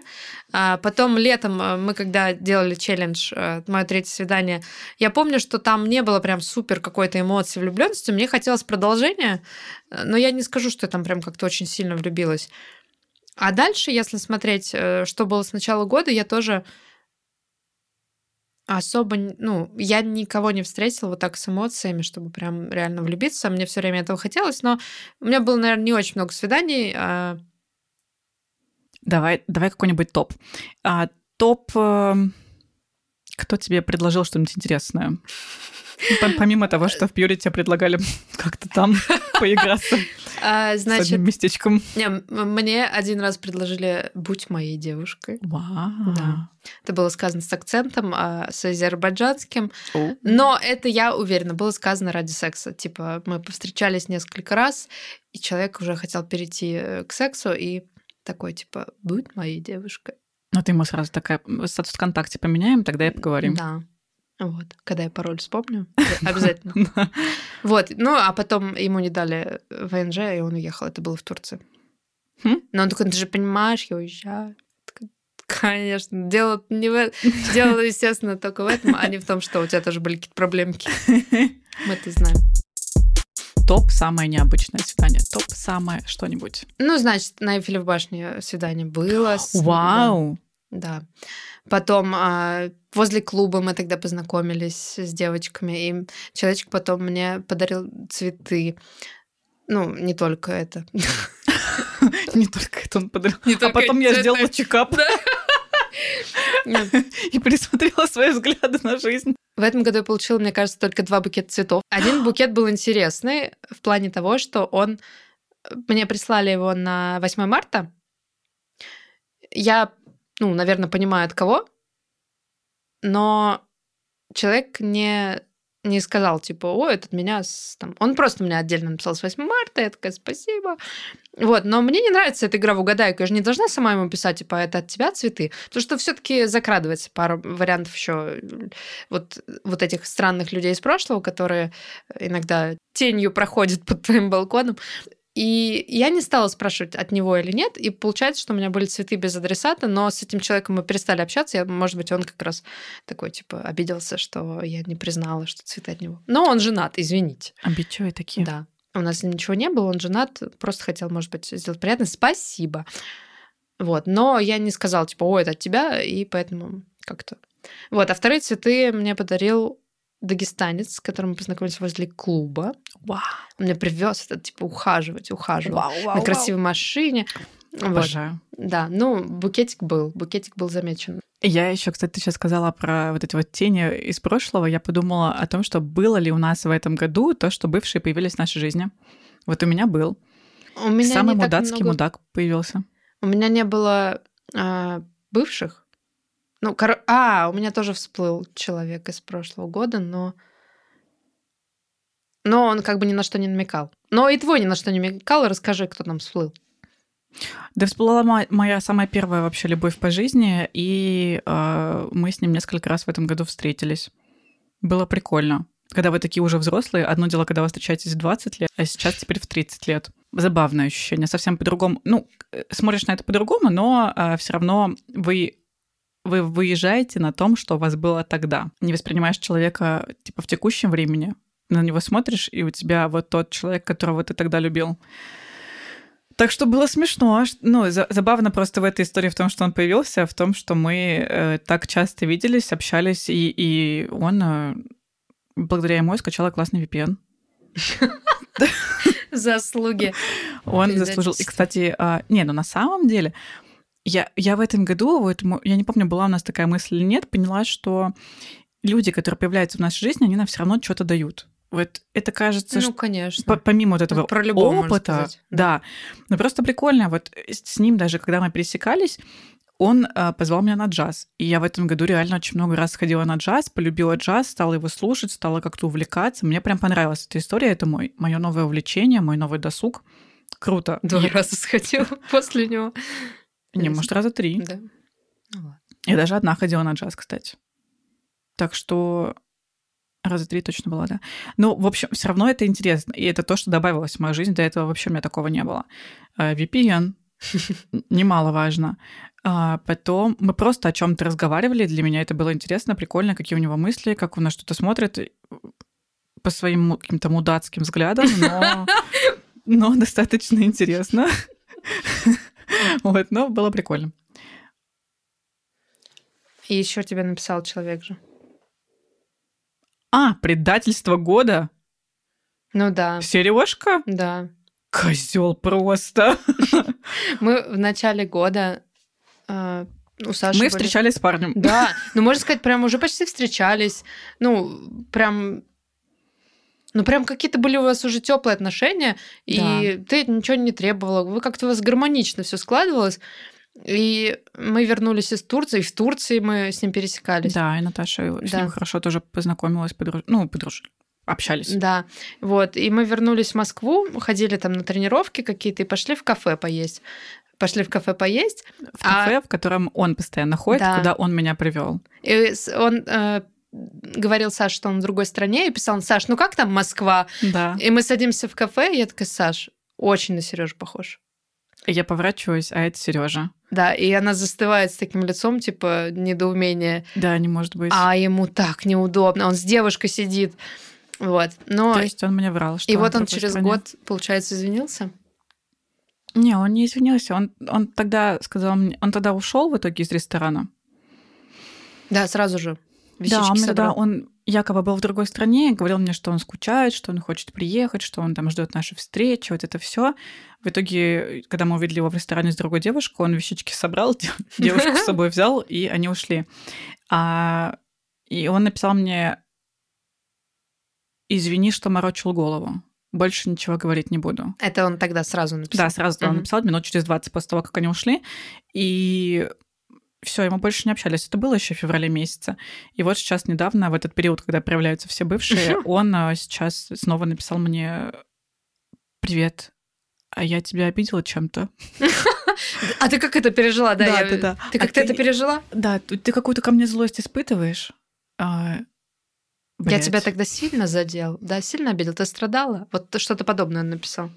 А потом летом э, мы, когда делали челлендж э, «Мое третье свидание», я помню, что там не было прям супер какой-то эмоции влюбленности. Мне хотелось продолжения, но я не скажу, что я там прям как-то очень сильно влюбилась. А дальше, если смотреть, э, что было с начала года, я тоже особо, ну, я никого не встретила вот так с эмоциями, чтобы прям реально влюбиться. Мне все время этого хотелось, но у меня было, наверное, не очень много свиданий. а, Давай, давай какой-нибудь топ. А, топ... э, кто тебе предложил что-нибудь интересное? Пом- Помимо того, что в Пьюре тебе предлагали как-то там [LAUGHS] поиграться а, с одним местечком. не, мне один раз предложили «Будь моей девушкой». Вау. Да. Это было сказано с акцентом, а, с азербайджанским. О. Но это, я уверена, было сказано ради секса. Типа, мы повстречались несколько раз, и человек уже хотел перейти э, к сексу, и такой, типа, будь моей девушкой. Ну, ты ему сразу такая, статус ВКонтакте поменяем, тогда и поговорим. Да. Вот. Когда я пароль вспомню, [LAUGHS] обязательно. Вот. Ну, а потом ему не дали ВНЖ, и он уехал. Это было в Турции. Хм. Но он такой, ты же понимаешь, я уезжаю. Конечно. Дело, не в... Дело, естественно, только в этом, а не в том, что у тебя тоже были какие-то проблемки. [LAUGHS] Мы это знаем. Топ самое необычное свидание. Топ самое что-нибудь. Ну, значит, на Эйфелев башне свидание было. С... Вау! Да. Да. Потом а, возле клуба мы тогда познакомились с девочками, и человечек потом мне подарил цветы. Ну, не только это. [LAUGHS] Не только это он подарил. А потом я сделала чекап. [LAUGHS] И пересмотрела свои взгляды на жизнь. В этом году я получила, мне кажется, только два букета цветов. Один [GASPS] букет был интересный в плане того, что он... Мне прислали его на 8 марта. Я, ну, наверное, понимаю, от кого, но человек не не сказал, типа, о, этот меня... С, там... Он просто мне отдельно написал с 8 марта, я такая, спасибо. Вот, но мне не нравится эта игра в угадайку, я же не должна сама ему писать, типа, это от тебя цветы, потому что все таки закрадывается пара вариантов еще вот, вот этих странных людей из прошлого, которые иногда тенью проходят [LAUGHS] под твоим балконом. И я не стала спрашивать, от него или нет. И получается, что у меня были цветы без адресата, но с этим человеком мы перестали общаться. Я, может быть, он как раз такой, типа, обиделся, что я не признала, что цветы от него. Но он женат, извините. Обидчивые такие. Да. У нас ничего не было, он женат, просто хотел, может быть, сделать приятно. Спасибо. Вот. Но я не сказала, типа, о, это от тебя, и поэтому как-то... Вот. А вторые цветы мне подарил дагестанец, с которым мы познакомились возле клуба. Вау. Он меня привез это, типа, ухаживать, ухаживал. Вау, вау, на красивой вау. машине. Обожаю. Вот. Да, ну, букетик был, букетик был замечен. Я еще, кстати, ты сейчас сказала про вот эти вот тени из прошлого. Я подумала о том, что было ли у нас в этом году то, что бывшие появились в нашей жизни. Вот у меня был. У меня Самый мудацкий много... мудак появился. У меня не было а, бывших, ну, кор... а, у меня тоже всплыл человек из прошлого года, но... Но он как бы ни на что не намекал. Но и твой ни на что не намекал. Расскажи, кто там всплыл. Да всплыла моя самая первая вообще любовь по жизни, и э, мы с ним несколько раз в этом году встретились. Было прикольно. Когда вы такие уже взрослые, одно дело, когда вы встречаетесь в 20 лет, а сейчас теперь в 30 лет. Забавное ощущение, совсем по-другому. Ну, э, смотришь на это по-другому, но э, все равно вы вы выезжаете на том, что у вас было тогда. Не воспринимаешь человека типа в текущем времени, на него смотришь, и у тебя вот тот человек, которого ты тогда любил. Так что было смешно. Ну, за, забавно просто в этой истории в том, что он появился, в том, что мы э, так часто виделись, общались, и, и он э, благодаря ему скачала классный VPN. Заслуги. Он заслужил. И, кстати, а, не, ну на самом деле я, я в этом году, вот, я не помню, была у нас такая мысль или нет, поняла, что люди, которые появляются в нашей жизни, они нам все равно что-то дают. Вот это кажется, ну, конечно. помимо вот этого ну, про опыта, да, но просто прикольно. Вот с ним даже, когда мы пересекались, он э, позвал меня на джаз. И я в этом году реально очень много раз ходила на джаз, полюбила джаз, стала его слушать, стала как-то увлекаться. Мне прям понравилась эта история. Это мой, мое новое увлечение, мой новый досуг. Круто. Два и... раза сходила [LAUGHS] после него. Не, может, раза три. Да. Ну, ладно. Я даже одна ходила на джаз, кстати. Так что раза три точно была, да. Ну, в общем, все равно это интересно. И это то, что добавилось в мою жизнь. До этого вообще у меня такого не было. А, VPN [LAUGHS] немаловажно. А потом мы просто о чем-то разговаривали. Для меня это было интересно, прикольно, какие у него мысли, как он на что-то смотрит по своим каким-то мудацким взглядам, но, [LAUGHS] но достаточно интересно. [LAUGHS] Вот, но было прикольно. И еще тебе написал человек же. А, предательство года? Ну да. Сережка? Да. Козел просто. [LAUGHS] Мы в начале года э, у Саши Мы были... встречались с парнем. Да, [LAUGHS] ну можно сказать, прям уже почти встречались. Ну, прям ну, прям какие-то были у вас уже теплые отношения, и да. ты ничего не требовала. Вы как-то у вас гармонично все складывалось. И мы вернулись из Турции, и в Турции мы с ним пересекались. Да, и Наташа да. с ним хорошо тоже познакомилась, подруж... ну, подружили общались. Да, вот. И мы вернулись в Москву, ходили там на тренировки какие-то и пошли в кафе поесть. Пошли в кафе поесть. В кафе, а... в котором он постоянно ходит, да. куда он меня привел. И он э, говорил Саш, что он в другой стране, и писал, Саш, ну как там Москва? Да. И мы садимся в кафе, и я такая, Саш, очень на Сережу похож. Я поворачиваюсь, а это Сережа. Да, и она застывает с таким лицом, типа, недоумения. Да, не может быть. А ему так неудобно. Он с девушкой сидит. Вот. Но... То есть он мне врал, что И он вот он через стране. год, получается, извинился? Не, он не извинился. Он, он тогда сказал мне... Он тогда ушел в итоге из ресторана. Да, сразу же. Да, Вещички он, мне тогда, собрал. он якобы был в другой стране, говорил мне, что он скучает, что он хочет приехать, что он там ждет нашей встречи, вот это все. В итоге, когда мы увидели его в ресторане с другой девушкой, он вещички собрал, де- [LAUGHS] девушку с [LAUGHS] собой взял, и они ушли. А, и он написал мне, извини, что морочил голову. Больше ничего говорить не буду. Это он тогда сразу написал. Да, сразу он Мгм. написал минут через 20 после того, как они ушли. И все, мы больше не общались. Это было еще в феврале месяце. И вот сейчас недавно, в этот период, когда проявляются все бывшие, он а, сейчас снова написал мне «Привет, а я тебя обидела чем-то?» [LAUGHS] А ты как это пережила? Да, Да, я- да, да. Ты А как-то ты- это пережила? Да, ты какую-то ко мне злость испытываешь? А, Я тебя тогда сильно задел, да, сильно обидел. Ты страдала? Вот что-то подобное он написал.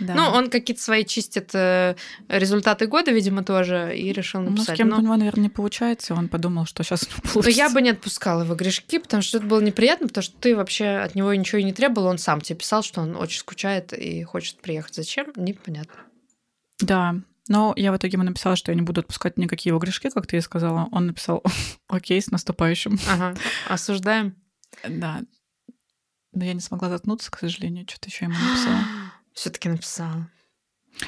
Да. Ну, он какие-то свои чистит э, результаты года, видимо, тоже, и решил Ну, с написать. кем-то Но- у него, наверное, не получается, и он подумал, что сейчас но получится. я бы не отпускала его грешки, потому что это было неприятно, потому что ты вообще от него ничего и не требовал, он сам тебе писал, что он очень скучает и хочет приехать. Зачем? Непонятно. Да, но я в итоге ему написала, что я не буду отпускать никакие его грешки, как ты и сказала. Он написал, [LAUGHS] окей, с наступающим. Ага, осуждаем. Да. Но я не смогла заткнуться, к сожалению, что-то еще ему написала. [GASPS] Все-таки написала.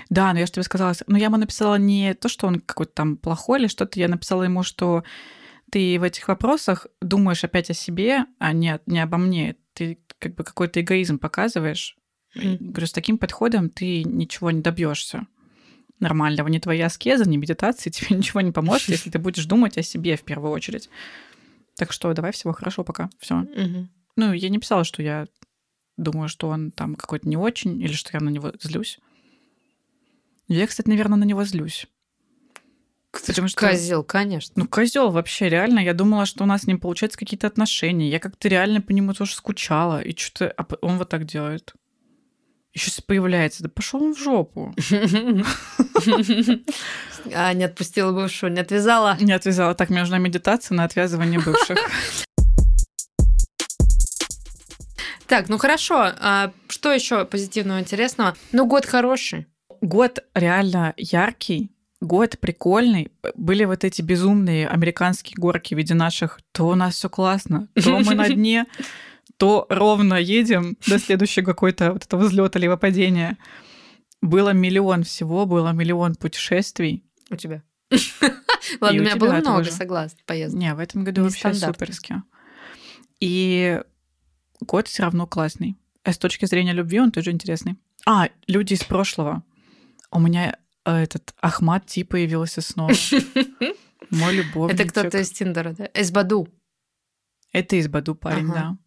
Да, но я же тебе сказала, но я ему написала не то, что он какой-то там плохой или что-то, я написала ему, что ты в этих вопросах думаешь опять о себе, а не, не обо мне. Ты как бы какой-то эгоизм показываешь. Мгм. Говорю, с таким подходом ты ничего не добьешься нормального. Ни твоя аскеза, ни медитации [LAUGHS] тебе ничего не поможет, если ты будешь думать о себе в первую очередь. Так что давай всего хорошо пока. Все. Ну, я не писала, что я думаю, что он там какой-то не очень, или что я на него злюсь. Я, кстати, наверное, на него злюсь. Потому что- Козел, конечно. Ну, козел вообще, реально. Я думала, что у нас с ним получаются какие-то отношения. Я как-то реально по нему тоже скучала. И что-то а он вот так делает. Еще появляется. Да пошел он в жопу. [LAUGHS] А, не отпустила бывшую, не отвязала. Не отвязала. Так, мне нужна медитация на отвязывание бывших. [LAUGHS] Так, ну хорошо. А что еще позитивного, интересного? Ну, год хороший. Год реально яркий, год прикольный. Были вот эти безумные американские горки в виде наших. То у нас все классно, то мы на дне, то ровно едем до следующего какой-то вот этого взлета либо падения. Было миллион всего, было миллион путешествий. У тебя. [LAUGHS] Ладно, у меня было много, тоже. согласен, поездок. Не, в этом году вообще суперски. И год все равно классный. А с точки зрения любви он тоже интересный. А, люди из прошлого. У меня э, этот Ахмат Ти появился снова. [LAUGHS] Мой любовник. Это кто-то из Тиндера, да? Из Баду. Это из Баду парень, Ага. да.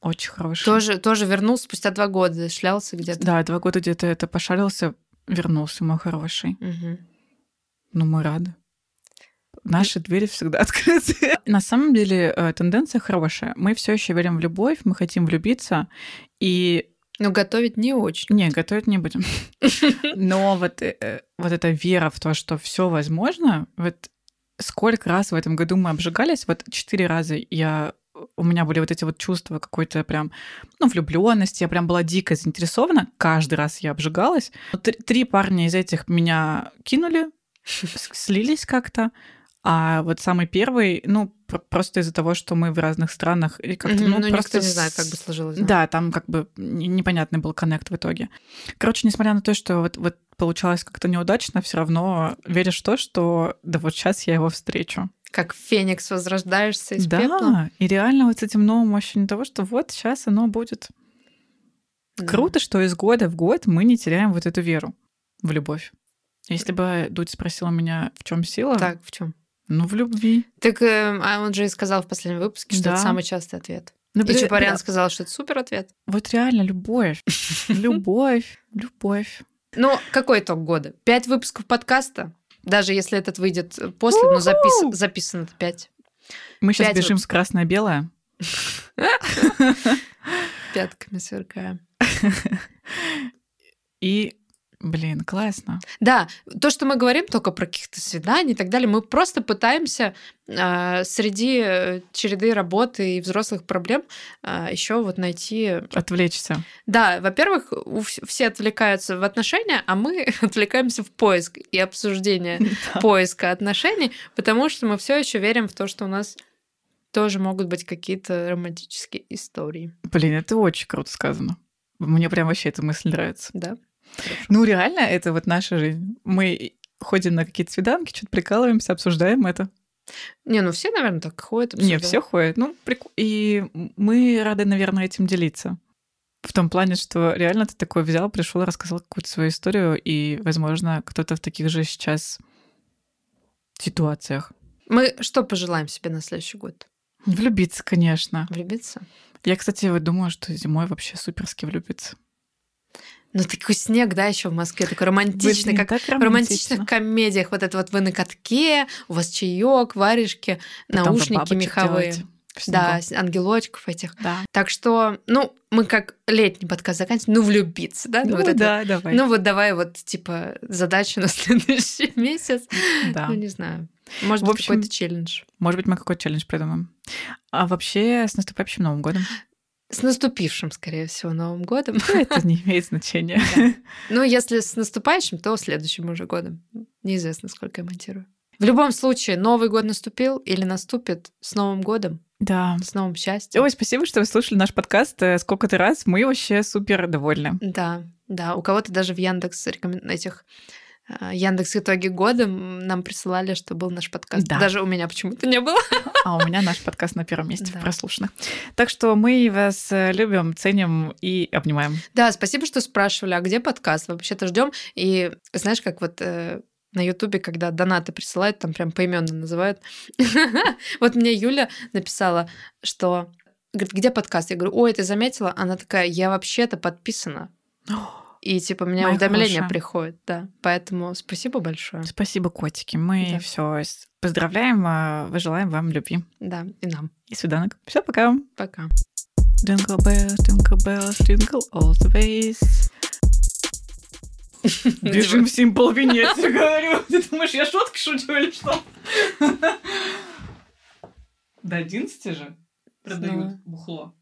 Очень хороший. Тоже, тоже вернулся спустя два года, шлялся где-то. Да, два года где-то это пошарился, вернулся мой хороший. Мгм. Ну, мы рады. Наши двери всегда [LAUGHS] открыты. На самом деле э, тенденция хорошая. Мы все еще верим в любовь, мы хотим влюбиться. И Но готовить не очень. не, готовить не будем. [LAUGHS] Но вот, э, вот эта вера в то, что все возможно, вот сколько раз в этом году мы обжигались, вот четыре раза я у меня были вот эти вот чувства какой-то прям, ну, влюбленности, я прям была дико заинтересована, каждый раз я обжигалась. Но Три, три парня из этих меня кинули, слились как-то, а вот самый первый, ну, пр- просто из-за того, что мы в разных странах, и как-то, ну, ну, просто никто не знает, как бы сложилось. да, там как бы не- непонятный был коннект в итоге. Короче, несмотря на то, что вот, вот получалось как-то неудачно, все равно веришь в то, что да вот сейчас я его встречу. Как феникс возрождаешься из да, пепла. и реально вот с этим новым ощущением того, что вот сейчас оно будет. Да. Круто, что из года в год мы не теряем вот эту веру в любовь. Если бы Дудь спросила меня, в чем сила, Так, в чем? Ну в любви. Так э, а он же и сказал в последнем выпуске, что Да. это самый частый ответ. Ну, И Чапарян бля, сказал, что это супер ответ. Вот реально любовь. [LAUGHS] Любовь, любовь. Ну, какой итог года? Пять выпусков подкаста? Даже если этот выйдет после, но запис... Записано пять. Мы сейчас бежим с красное-белое. [LAUGHS] Пятками сверкаем. [LAUGHS] И Блин, классно. Да, то, что мы говорим только про каких-то свиданий и так далее, мы просто пытаемся э, среди череды работы и взрослых проблем э, еще вот найти... Отвлечься. Да, во-первых, все отвлекаются в отношения, а мы [LAUGHS] отвлекаемся в поиск и обсуждение [LAUGHS] поиска отношений, потому что мы все еще верим в то, что у нас тоже могут быть какие-то романтические истории. Блин, это очень круто сказано. Мне прям вообще эта мысль нравится. Да. Ну, реально, это вот наша жизнь. Мы ходим на какие-то свиданки, что-то прикалываемся, обсуждаем это. Не, ну все, наверное, так ходят. Обсуждают. Не, все ходят. Ну, прик... И мы рады, наверное, этим делиться. В том плане, что реально ты такой взял, пришел, рассказал какую-то свою историю, и, возможно, кто-то в таких же сейчас ситуациях. Мы что пожелаем себе на следующий год? Влюбиться, конечно. Влюбиться? Я, кстати, вот думаю, что зимой вообще суперски влюбиться. Ну, такой снег, да, еще в Москве, такой романтичный, Блин, как в романтичных комедиях. Вот это вот вы на катке, у вас чаек, варежки, Потом наушники меховые. Да, ангелочков этих. Да. Так что, ну, мы как летний подкаст заканчиваем, ну, влюбиться, да? Ну, вот да, это, давай. Ну, вот давай вот, типа, задачу на [LAUGHS] следующий месяц. Да. Ну, не знаю. Может в быть, какой-то челлендж. Может быть, мы какой-то челлендж придумаем. А вообще, с наступающим Новым годом. С наступившим, скорее всего, Новым годом. Это не имеет значения. [LAUGHS] Ну, если с наступающим, то следующим уже годом. Неизвестно, сколько я монтирую. В любом случае, Новый год наступил или наступит с Новым годом. Да. С новым счастьем. Ой, спасибо, что вы слушали наш подкаст э, сколько-то раз. Мы вообще супер довольны. Да, да. У кого-то даже в Яндекс рекомен... этих Яндекс итоги года нам присылали, что был наш подкаст. Да. Даже у меня почему-то не было. [LAUGHS] А у меня наш подкаст на первом месте да. прослушанных. Так что мы вас э, любим, ценим и обнимаем. Да, спасибо, что спрашивали, а где подкаст? Вообще-то ждем. И знаешь, как вот э, на Ютубе, когда донаты присылают, там прям поименно называют. [LAUGHS] Вот мне Юля написала, что говорит, где подкаст? Я говорю, ой, ты заметила? Она такая, я вообще-то подписана. [GASPS] [LAUGHS] И типа мне Моя уведомления хорошая. приходят, да. Поэтому спасибо большое. Спасибо, котики. Мы да. все поздравляем, а, вы желаем вам любви. Да, и нам. И свиданок. Все, пока. Пока. Jingle bells, jingle bells, jingle all the ways. [LAUGHS] Бежим Simple Венеция, [LAUGHS] говорю. Ты думаешь, я шутки шучу или что? [LAUGHS] До 11 же продают бухло.